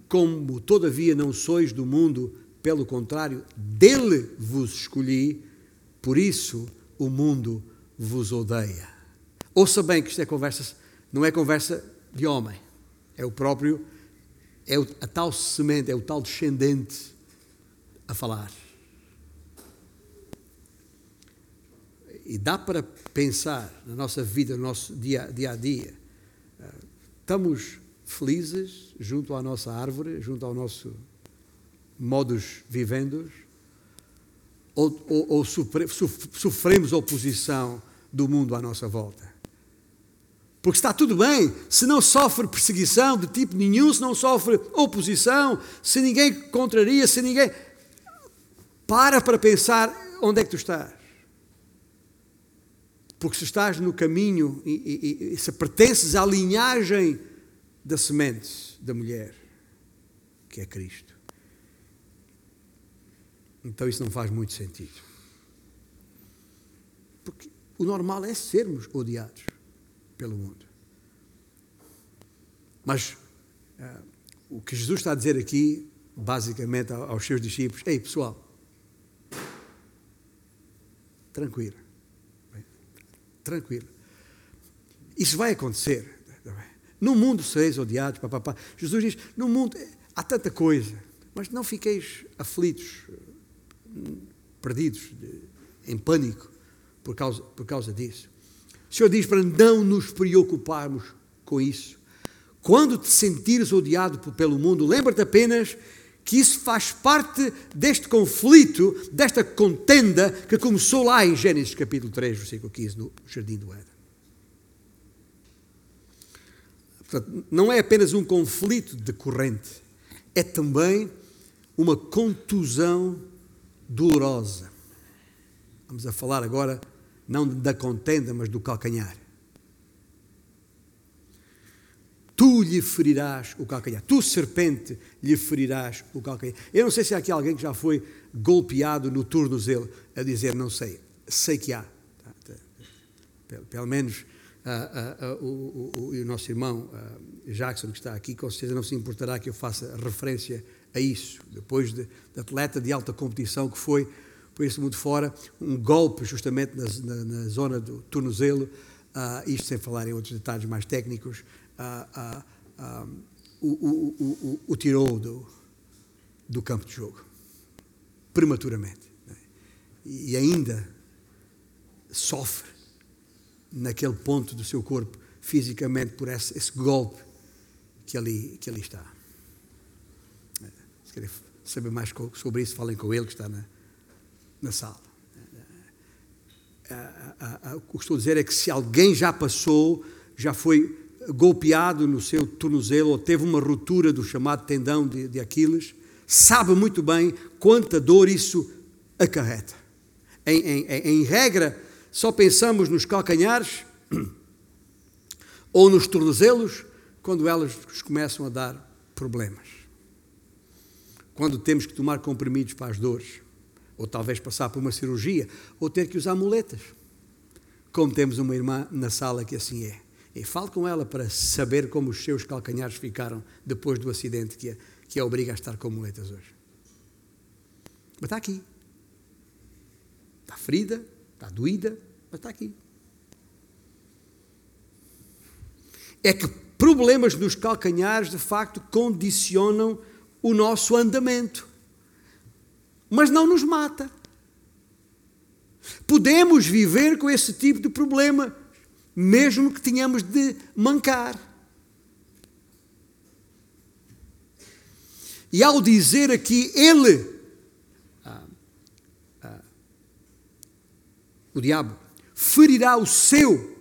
Como, todavia, não sois do mundo, pelo contrário, dele vos escolhi, por isso o mundo vos odeia. Ouça bem que isto é conversa, não é conversa de homem, é o próprio, é a tal semente, é o tal descendente a falar. E dá para pensar na nossa vida, no nosso dia, dia a dia. Estamos felizes junto à nossa árvore, junto ao nosso modus vivendos, ou, ou, ou sofremos oposição do mundo à nossa volta? Porque está tudo bem, se não sofre perseguição de tipo nenhum, se não sofre oposição, se ninguém contraria, se ninguém. Para para pensar onde é que tu estás. Porque se estás no caminho e, e, e se pertences à linhagem da semente da mulher, que é Cristo, então isso não faz muito sentido. Porque o normal é sermos odiados pelo mundo. Mas uh, o que Jesus está a dizer aqui, basicamente aos seus discípulos, ei pessoal, tranquilo tranquilo. Isso vai acontecer. No mundo sereis odiados, papapá. Jesus diz: no mundo há tanta coisa, mas não fiqueis aflitos, perdidos, em pânico por causa, por causa disso. O Senhor diz para não nos preocuparmos com isso. Quando te sentires odiado pelo mundo, lembra-te apenas que isso faz parte deste conflito, desta contenda que começou lá em Gênesis capítulo 3, versículo 15, no Jardim do Éden. Portanto, não é apenas um conflito decorrente, é também uma contusão dolorosa. Vamos a falar agora não da contenda, mas do calcanhar. Tu lhe ferirás o calcanhar. Tu, serpente, lhe ferirás o calcanhar. Eu não sei se há aqui alguém que já foi golpeado no tornozelo a dizer, não sei. Sei que há. Tá, tá. Pelo, menos uh, uh, uh, o, o, o, nosso irmão Jackson, que está aqui, com certeza não se importará que eu faça referência a isso. Depois de, de atleta de alta competição que foi por esse mundo fora, um golpe justamente na, na, na zona do tornozelo, isto sem falar em outros detalhes mais técnicos, o, o, o, o, tirou do, do campo de jogo, prematuramente. Né? E ainda sofre naquele ponto do seu corpo, fisicamente, por esse, esse golpe que ali, que ali está. É, se querem saber mais sobre isso, falem com ele que está na, na sala. É, é, o que estou a dizer é que se alguém já passou, já foi golpeado no seu tornozelo ou teve uma ruptura do chamado tendão de, de Aquiles, sabe muito bem quanta dor isso acarreta. Em, em, em regra, só pensamos nos calcanhares ou nos tornozelos quando elas começam a dar problemas. Quando temos que tomar comprimidos para as dores, ou talvez passar por uma cirurgia, ou ter que usar muletas. Como temos uma irmã na sala que assim é. E fale com ela para saber como os seus calcanhares ficaram depois do acidente que a, que a obriga a estar com muletas hoje. Mas está aqui. Está ferida, está doída, mas está aqui. É que problemas nos calcanhares, de facto, condicionam o nosso andamento. Mas não nos mata. Podemos viver com esse tipo de problema mesmo que tenhamos de mancar. E ao dizer aqui ele, ah, ah, o diabo, ferirá o seu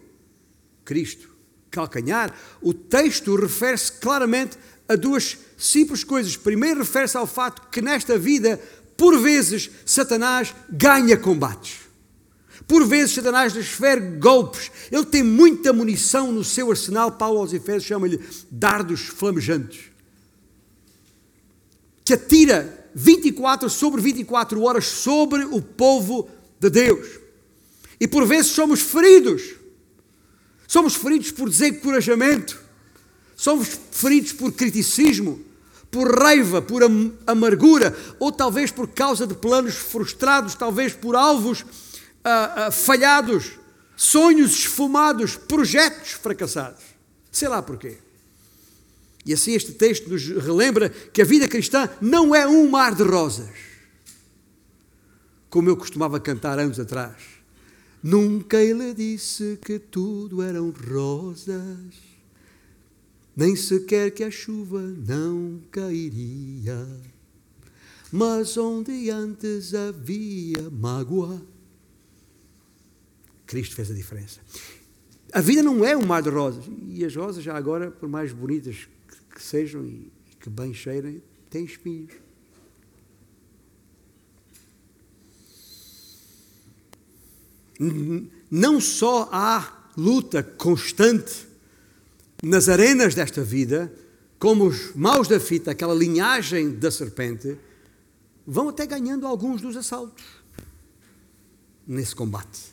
Cristo, calcanhar, o texto refere-se claramente a duas simples coisas. Primeiro, refere-se ao fato que nesta vida, por vezes, Satanás ganha combates. Por vezes, Satanás desfere golpes. Ele tem muita munição no seu arsenal. Paulo aos Efésios chama-lhe dardos flamejantes. Que atira 24 sobre 24 horas sobre o povo de Deus. E por vezes somos feridos. Somos feridos por desencorajamento. Somos feridos por criticismo, por raiva, por amargura, ou talvez por causa de planos frustrados, talvez por alvos falhados, sonhos esfumados, projetos fracassados. Sei lá porquê. E assim este texto nos relembra que a vida cristã não é um mar de rosas. Como eu costumava cantar anos atrás. Nunca ele disse que tudo eram rosas, nem sequer que a chuva não cairia. Mas onde antes havia mágoa, Cristo fez a diferença. A vida não é um mar de rosas. E as rosas, já agora, por mais bonitas que sejam e que bem cheirem, têm espinhos. não só há luta constante nas arenas desta vida, como os maus da fita, aquela linhagem da serpente, vão até ganhando alguns dos assaltos nesse combate.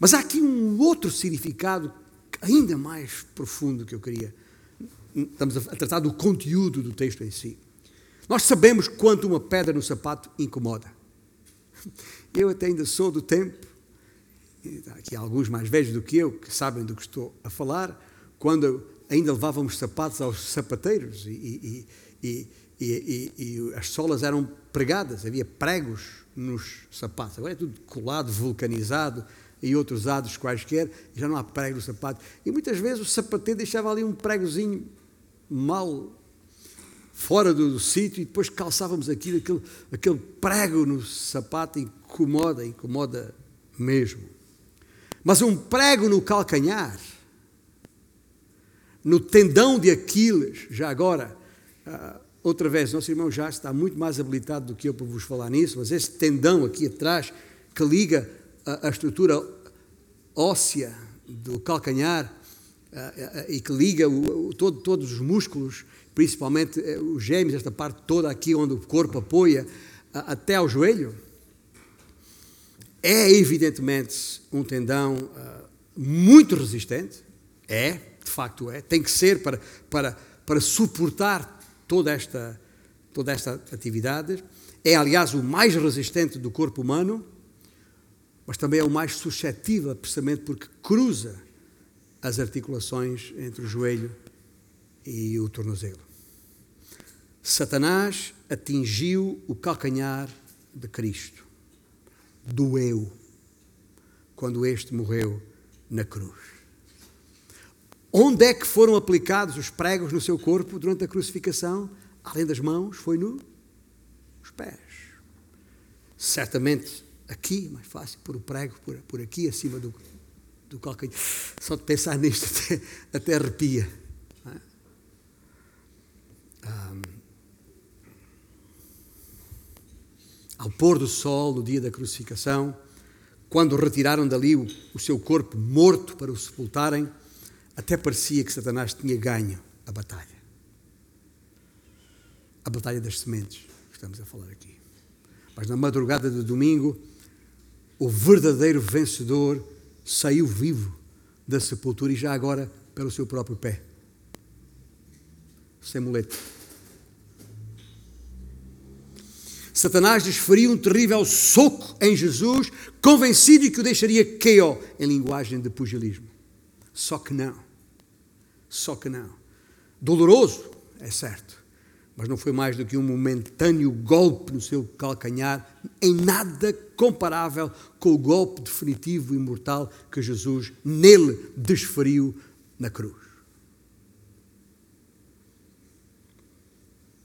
Mas há aqui um outro significado ainda mais profundo que eu queria. Estamos a tratar do conteúdo do texto em si. Nós sabemos quanto uma pedra no sapato incomoda. Eu até ainda sou do tempo, aqui há alguns mais velhos do que eu, que sabem do que estou a falar, quando ainda levávamos sapatos aos sapateiros e, e, e, e as solas eram pregadas, havia pregos nos sapatos. Agora é tudo colado, vulcanizado e outros ados quaisquer, já não há prego no sapato. E muitas vezes o sapateiro deixava ali um pregozinho mal fora do, do sítio e depois calçávamos aquilo, aquele, aquele prego no sapato incomoda, incomoda mesmo. Mas um prego no calcanhar, no tendão de Aquiles, já agora, uh, outra vez, nosso irmão já está muito mais habilitado do que eu para vos falar nisso, mas esse tendão aqui atrás que liga a, a estrutura óssea do calcanhar e que liga o, o, todo, todos os músculos principalmente eh, os gêmeos, esta parte toda aqui onde o corpo apoia, até ao joelho, é evidentemente um tendão uh, muito resistente, é, de facto é, tem que ser para, para, para suportar toda esta, toda esta atividade. É, aliás, o mais resistente do corpo humano, mas também é o mais suscetível, precisamente porque cruza as articulações entre o joelho e o tornozelo. Satanás atingiu o calcanhar de Cristo. Doeu quando este morreu na cruz. Onde é que foram aplicados os pregos no seu corpo durante a crucificação? Além das mãos, foi nos pés. Certamente aqui, mais fácil, pôr o prego por, por aqui, acima do, do calcanhar. Só de pensar nisto até, até arrepia. Um, ao pôr do sol no dia da crucificação, quando retiraram dali o, o seu corpo morto para o sepultarem, até parecia que Satanás tinha ganho a batalha. A batalha das sementes, estamos a falar aqui. Mas na madrugada de domingo, o verdadeiro vencedor saiu vivo da sepultura e já agora pelo seu próprio pé. Sem muleta. Satanás desferiu um terrível soco em Jesus, convencido de que o deixaria KO, em linguagem de pugilismo. Só que não. Só que não. Doloroso, é certo, mas não foi mais do que um momentâneo golpe no seu calcanhar, em nada comparável com o golpe definitivo e mortal que Jesus nele desferiu na cruz.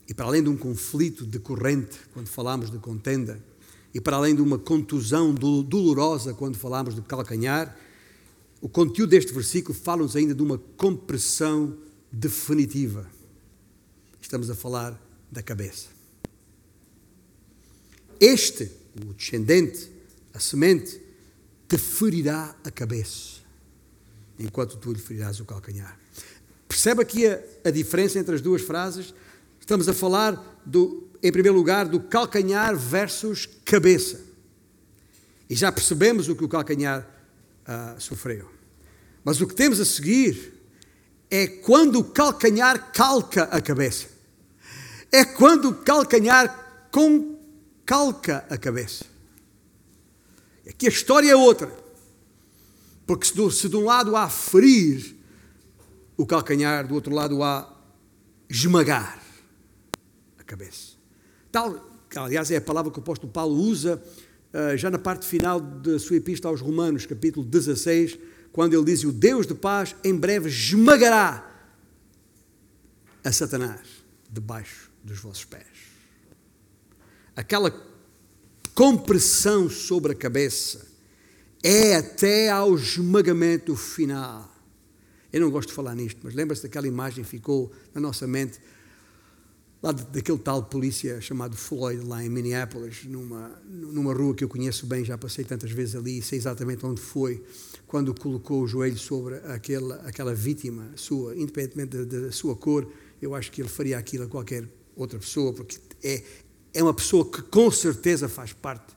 E para além de um conflito decorrente, quando falamos de contenda, e para além de uma contusão dolorosa quando falamos de calcanhar, o conteúdo deste versículo fala-nos ainda de uma compressão definitiva. Estamos a falar da cabeça. Este, o descendente, a semente, te ferirá a cabeça, enquanto tu lhe ferirás o calcanhar. Percebe aqui a, a diferença entre as duas frases? Estamos a falar, do, em primeiro lugar, do calcanhar versus cabeça. E já percebemos o que o calcanhar uh, sofreu. Mas o que temos a seguir é quando o calcanhar calca a cabeça. É quando o calcanhar calca a cabeça. Aqui a história é outra. Porque se, se de um lado há ferir o calcanhar, do outro lado há esmagar cabeça. Tal, aliás, é a palavra que o apóstolo Paulo usa uh, já na parte final da sua epístola aos Romanos, capítulo 16, quando ele diz: O Deus de paz em breve esmagará a Satanás debaixo dos vossos pés. Aquela compressão sobre a cabeça é até ao esmagamento final. Eu não gosto de falar nisto, mas lembra-se daquela imagem que ficou na nossa mente lá daquele tal polícia chamado Floyd, lá em Minneapolis, numa, numa rua que eu conheço bem, já passei tantas vezes ali, sei exatamente onde foi, quando colocou o joelho sobre aquela, aquela vítima sua, independentemente da, da sua cor, eu acho que ele faria aquilo a qualquer outra pessoa, porque é, é uma pessoa que com certeza faz parte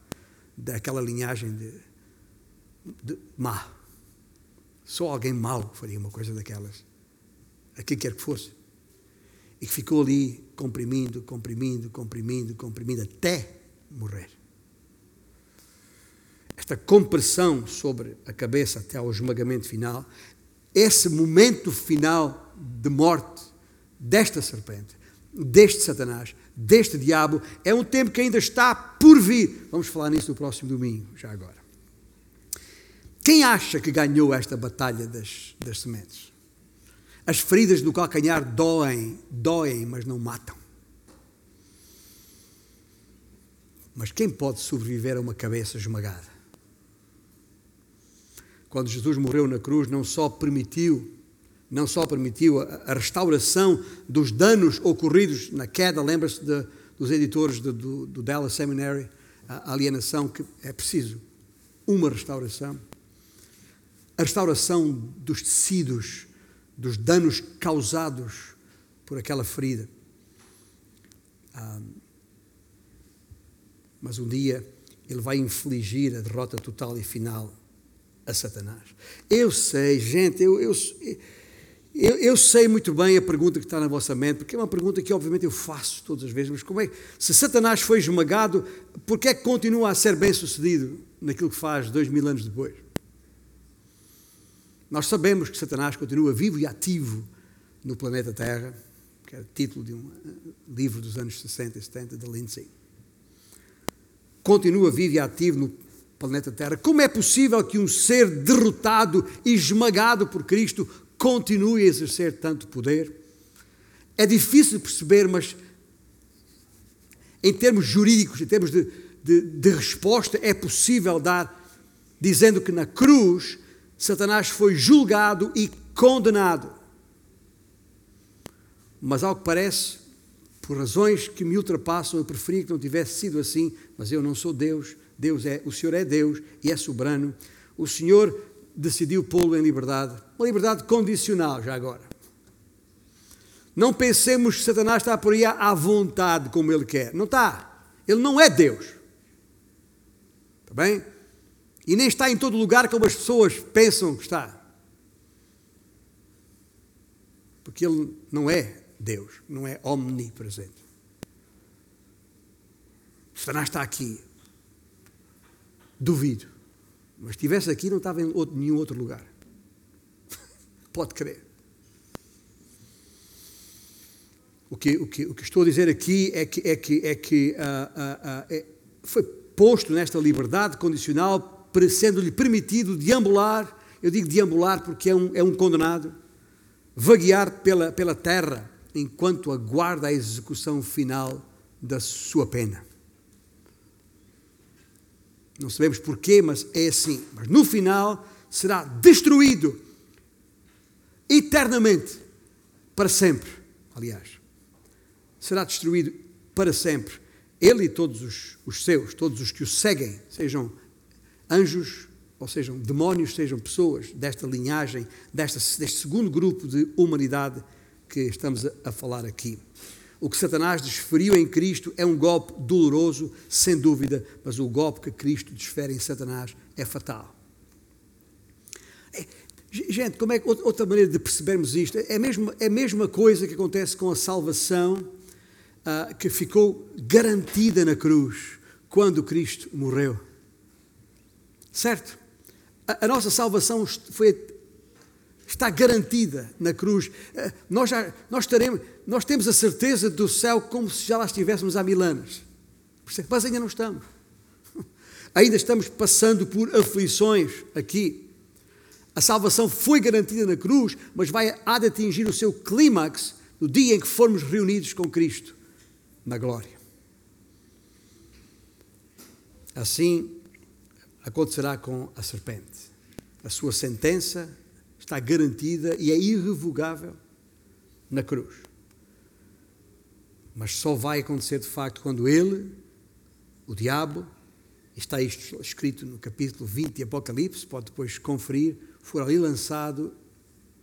daquela linhagem de, de má. Só alguém mau faria uma coisa daquelas, a quem quer que fosse. E que ficou ali comprimindo, comprimindo, comprimindo, comprimindo, até morrer. Esta compressão sobre a cabeça até ao esmagamento final, esse momento final de morte desta serpente, deste Satanás, deste diabo, é um tempo que ainda está por vir. Vamos falar nisso no próximo domingo, já agora. Quem acha que ganhou esta batalha das, das sementes? As feridas no calcanhar doem, doem, mas não matam. Mas quem pode sobreviver a uma cabeça esmagada? Quando Jesus morreu na cruz, não só permitiu, não só permitiu a, restauração dos danos ocorridos na queda, lembra-se dos editores de, do, do Dallas Seminary, a alienação, que é preciso uma restauração. A restauração dos tecidos dos danos causados por aquela ferida. Ah, mas um dia ele vai infligir a derrota total e final a Satanás. Eu sei, gente, eu, eu, eu, eu, sei muito bem a pergunta que está na vossa mente, porque é uma pergunta que obviamente eu faço todas as vezes, mas como é se Satanás foi esmagado, por que é que continua a ser bem sucedido naquilo que faz dois mil anos depois? Nós sabemos que Satanás continua vivo e ativo no planeta Terra, que é o título de um eh, livro dos anos 60 e 70 de Lindsay. Continua vivo e ativo no planeta Terra. Como é possível que um ser derrotado e esmagado por Cristo continue a exercer tanto poder? É difícil perceber, mas em termos jurídicos, em termos de, de, de resposta, é possível dar, dizendo que na cruz Satanás foi julgado e condenado. Mas, ao que parece, por razões que me ultrapassam, eu preferia que não tivesse sido assim, mas eu não sou Deus, Deus é, o Senhor é Deus e é soberano. O Senhor decidiu pô-lo em liberdade, uma liberdade condicional, já agora. Não pensemos que Satanás está por aí à vontade, como ele quer. Não está. Ele não é Deus. Está bem? E nem está em todo lugar como as pessoas pensam que está. Porque Ele não é Deus, não é omnipresente. Satanás está aqui. Duvido. Mas se estivesse aqui, não estava em outro, nenhum outro lugar. Pode crer. O que, o, que, o que estou a dizer aqui é que, é que, é que uh, uh, uh, é, foi posto nesta liberdade condicional sendo-lhe permitido deambular, eu digo deambular porque é um, é um condenado, vaguear pela, pela terra enquanto aguarda a execução final da sua pena. Não sabemos porquê, mas é assim. Mas no final será destruído eternamente, para sempre. Aliás, será destruído para sempre. Ele e todos os, os seus, todos os que o seguem, sejam anjos, ou sejam demónios, sejam pessoas desta linhagem, desta, deste segundo grupo de humanidade que estamos a, a falar aqui. O que Satanás desferiu em Cristo é um golpe doloroso, sem dúvida, mas o golpe que Cristo desfere em Satanás é fatal. É, gente, como é outra maneira de percebermos isto? É a mesma, é a mesma coisa que acontece com a salvação uh, que ficou garantida na cruz quando Cristo morreu. Certo? A, a nossa salvação foi, está garantida na cruz. Eh, nós, já, nós, teremos, nós temos a certeza do céu como se já lá estivéssemos há mil anos. Mas ainda não estamos. Ainda estamos passando por aflições aqui. A salvação foi garantida na cruz, mas vai, há de atingir o seu clímax no dia em que formos reunidos com Cristo na glória. Assim, acontecerá com a serpente. A sua sentença está garantida e é irrevogável na cruz. Mas só vai acontecer de facto quando ele, o diabo, está isto escrito no capítulo 20 de Apocalipse, pode depois conferir, for ali lançado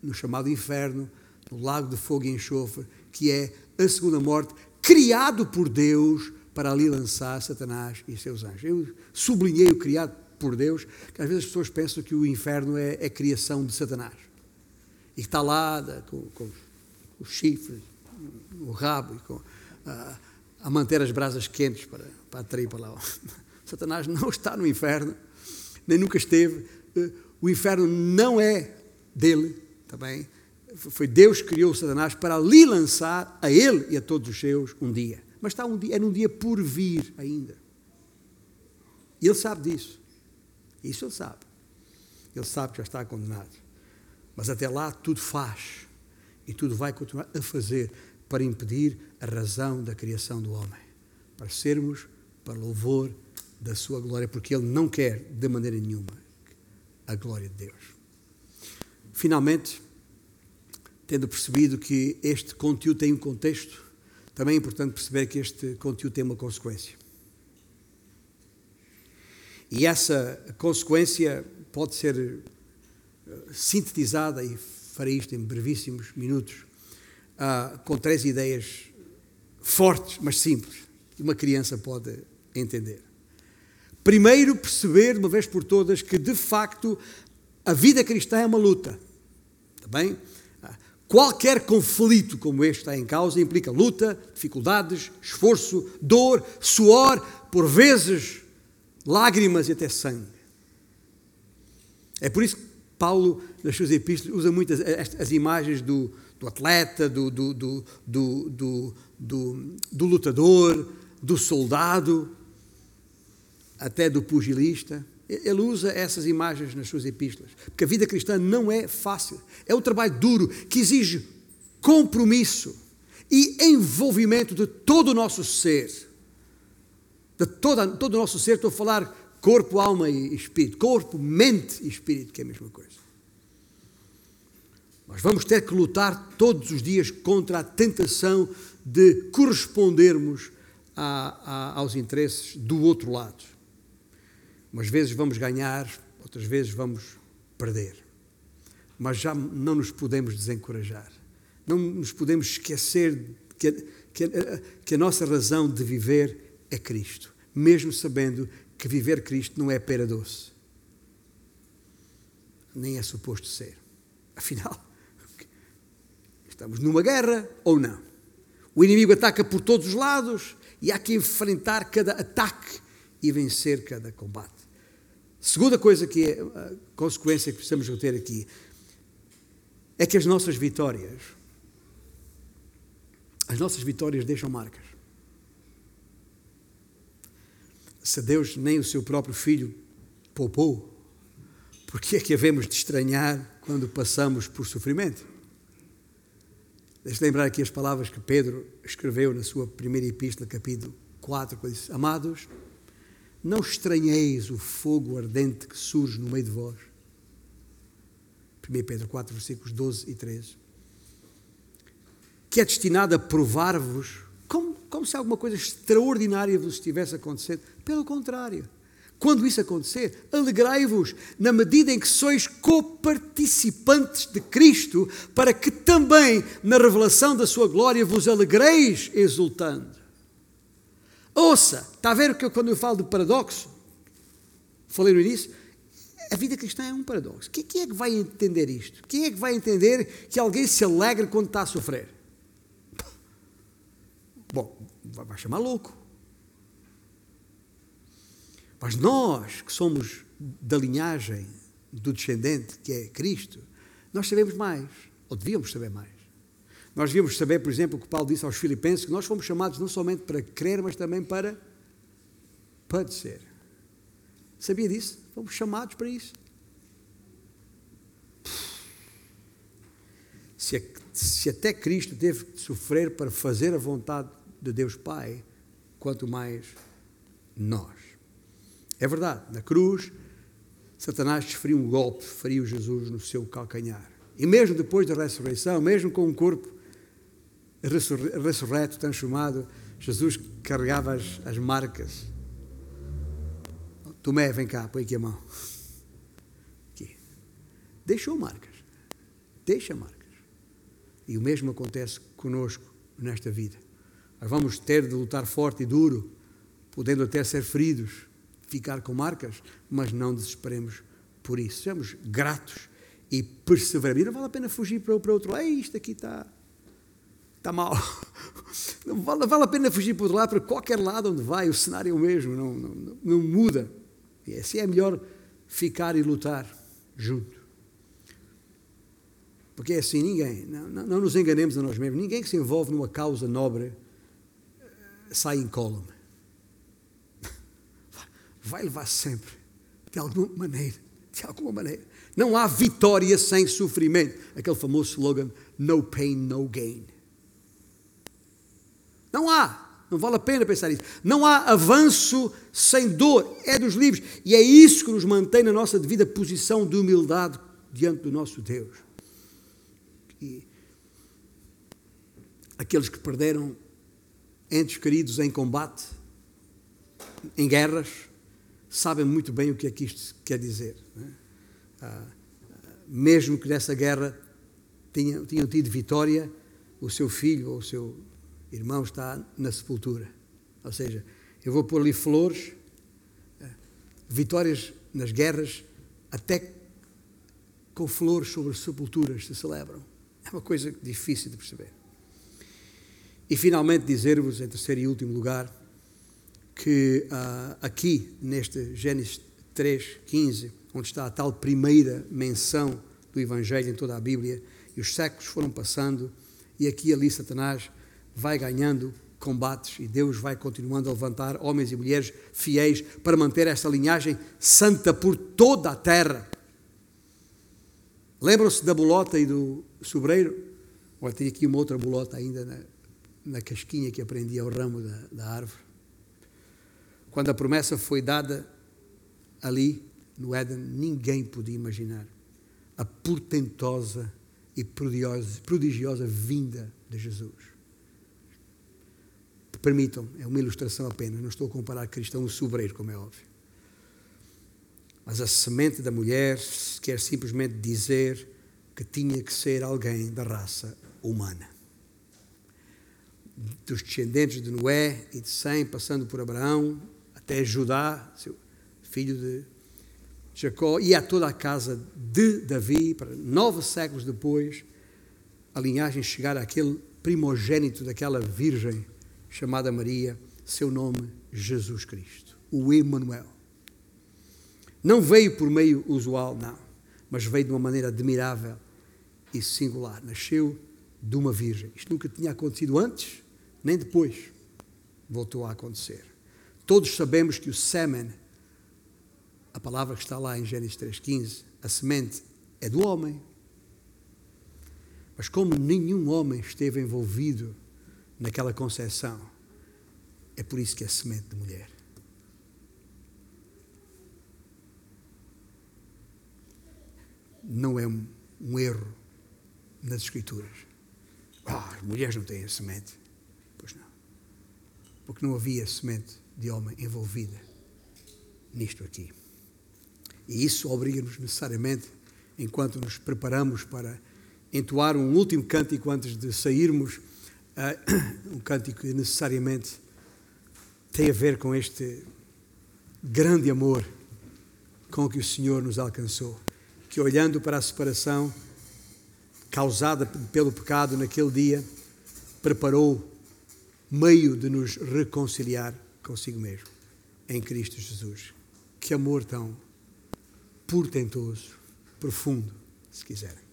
no chamado inferno, no lago de fogo e enxofre, que é a segunda morte, criado por Deus para ali lançar Satanás e seus anjos. Eu sublinhei o criado por Deus, que às vezes as pessoas pensam que o inferno é, é criação de Satanás. E está lá com, com os chifres, o rabo, e com, a, a manter as brasas quentes para, para atrair para lá. Satanás não está no inferno, nem nunca esteve. Eh, o inferno não é dele, também. Foi Deus que criou Satanás para ali lançar a ele e a todos os seus um dia. Mas está um dia, é num dia por vir ainda. E ele sabe disso. Isso ele sabe. Ele sabe que já está condenado. Mas até lá tudo faz e tudo vai continuar a fazer para impedir a razão da criação do homem, para sermos para louvor da sua glória, porque ele não quer de maneira nenhuma a glória de Deus. Finalmente, tendo percebido que este conteúdo tem um contexto, também é importante perceber que este conteúdo tem uma consequência. E essa consequência pode ser eh, sintetizada, e farei isto em brevíssimos minutos, uh, com três ideias fortes, mas simples, que uma criança pode entender. Primeiro, perceber de uma vez por todas que, de facto, a vida cristã é uma luta. Está bem? Ah, qualquer conflito como este está em causa implica luta, dificuldades, esforço, dor, suor, por vezes lágrimas e até sangue. É por isso que Paulo, nas suas epístolas, usa muitas as imagens do, do atleta, do, do, do, do, do lutador, do soldado, até do pugilista. Ele usa essas imagens nas suas epístolas, porque a vida cristã não é fácil. É um trabalho duro que exige compromisso e envolvimento de todo o nosso ser de toda, todo o nosso ser, estou a falar corpo, alma e espírito. Corpo, mente e espírito, que é a mesma coisa. Nós vamos ter que lutar todos os dias contra a tentação de correspondermos a, a, aos interesses do outro lado. Umas vezes vamos ganhar, outras vezes vamos perder. Mas já não nos podemos desencorajar. Não nos podemos esquecer que que que a nossa razão de viver é Cristo, mesmo sabendo que viver Cristo não é pera doce. Nem é suposto ser. Afinal, estamos numa guerra ou não? O inimigo ataca por todos os lados e há que enfrentar cada ataque e vencer cada combate. Segunda coisa que é a consequência que precisamos ter aqui é que as nossas vitórias, as nossas vitórias deixam marcas. Se Deus nem o seu próprio filho poupou, por que é que havemos de estranhar quando passamos por sofrimento? Deixe lembrar aqui as palavras que Pedro escreveu na sua primeira epístola, capítulo 4, quando disse: Amados, não estranheis o fogo ardente que surge no meio de vós. 1 Pedro 4, versículos 12 e 13. Que é destinado a provar-vos como, como se alguma coisa extraordinária vos estivesse acontecendo. Pelo contrário, quando isso acontecer, alegrai-vos na medida em que sois coparticipantes de Cristo, para que também na revelação da sua glória vos alegreis exultando. Ouça, está a ver que eu, quando eu falo de paradoxo? Falei no início. A vida cristã é um paradoxo. Quem é que vai entender isto? Quem é que vai entender que alguém se alegra quando está a sofrer? Bom, vai chamar louco. Mas nós, que somos da linhagem do descendente, que é Cristo, nós sabemos mais, ou devíamos saber mais. Nós devíamos saber, por exemplo, o que Paulo disse aos Filipenses, que nós fomos chamados não somente para crer, mas também para padecer. Sabia disso? Fomos chamados para isso. Se, se até Cristo teve que sofrer para fazer a vontade de Deus Pai, quanto mais nós. É verdade, na cruz, Satanás desferiu um golpe, feriu Jesus no seu calcanhar. E mesmo depois da ressurreição, mesmo com um corpo ressurreto, transformado, Jesus carregava as, as marcas. Tomé, vem cá, põe aqui a mão. Aqui. Deixou marcas. Deixa marcas. E o mesmo acontece conosco nesta vida. Nós vamos ter de lutar forte e duro, podendo até ser feridos, ficar com marcas, mas não desesperemos por isso. Sejamos gratos e perseveremos. E não vale a pena fugir para, outro lado. Isto aqui está, está mal. Não vale, vale a pena fugir para outro lado, para qualquer lado onde vai, o cenário é o mesmo, não, não, não muda. E assim é melhor ficar e lutar junto. Porque é assim, ninguém, não, não, nos enganemos a nós mesmos, ninguém que se envolve numa causa nobre sai incólume. Vai levar sempre, de alguma maneira, de alguma maneira. Não há vitória sem sofrimento. Aquele famoso slogan, no pain, no gain. Não há. Não vale a pena pensar isso. Não há avanço sem dor. É dos livros. E é isso que nos mantém na nossa devida posição de humildade diante do nosso Deus. E aqueles que perderam entes queridos em combate, em guerras, sabem muito bem o que é que isto quer dizer. É? Ah, mesmo que nessa guerra tinham, tido vitória, o seu filho ou o seu irmão está na sepultura. Ou seja, eu vou pôr ali flores, ah, vitórias nas guerras, até com flores sobre sepulturas se celebram. É uma coisa difícil de perceber. E finalmente dizer-vos, em terceiro e último lugar, que uh, aqui, neste Gênesis 3, 15, onde está a tal primeira menção do Evangelho em toda a Bíblia, e os séculos foram passando, e aqui ali Satanás vai ganhando combates e Deus vai continuando a levantar homens e mulheres fiéis para manter esta linhagem santa por toda a terra. Lembram-se da bolota e do sobreiro? Olha, tem aqui uma outra bolota ainda na, casquinha que aprendi ao ramo da, da árvore. Quando a promessa foi dada ali no Éden, ninguém podia imaginar a portentosa e prodigiosa, prodigiosa vinda de Jesus. Permitam, é uma ilustração apenas, não estou a comparar Cristo a um sobreiro, como é óbvio. Mas a semente da mulher quer simplesmente dizer que tinha que ser alguém da raça humana. Dos descendentes de Noé e de Sem, passando por Abraão, até Judá, seu filho de Jacó, e a toda a casa de Davi, para nove séculos depois, a linhagem chegar àquele primogênito daquela virgem chamada Maria, seu nome Jesus Cristo, o Emanuel. Não veio por meio usual, não, mas veio de uma maneira admirável e singular. Nasceu de uma virgem. Isto nunca tinha acontecido antes, nem depois. Voltou a acontecer. Todos sabemos que o semen, a palavra que está lá em Gênesis 3,15, a semente é do homem. Mas como nenhum homem esteve envolvido naquela concepção, é por isso que é semente de mulher. não é um, um erro nas Escrituras. Ah, as mulheres não têm semente. Porque não havia semente de homem envolvida nisto aqui. E isso obriga-nos necessariamente, enquanto nos preparamos para entoar um último cântico antes de sairmos, um cântico que necessariamente tem a ver com este grande amor com que o Senhor nos alcançou que olhando para a separação causada pelo pecado naquele dia, preparou meio de nos reconciliar consigo mesmo em Cristo Jesus. Que amor tão portentoso, profundo, se quiserem.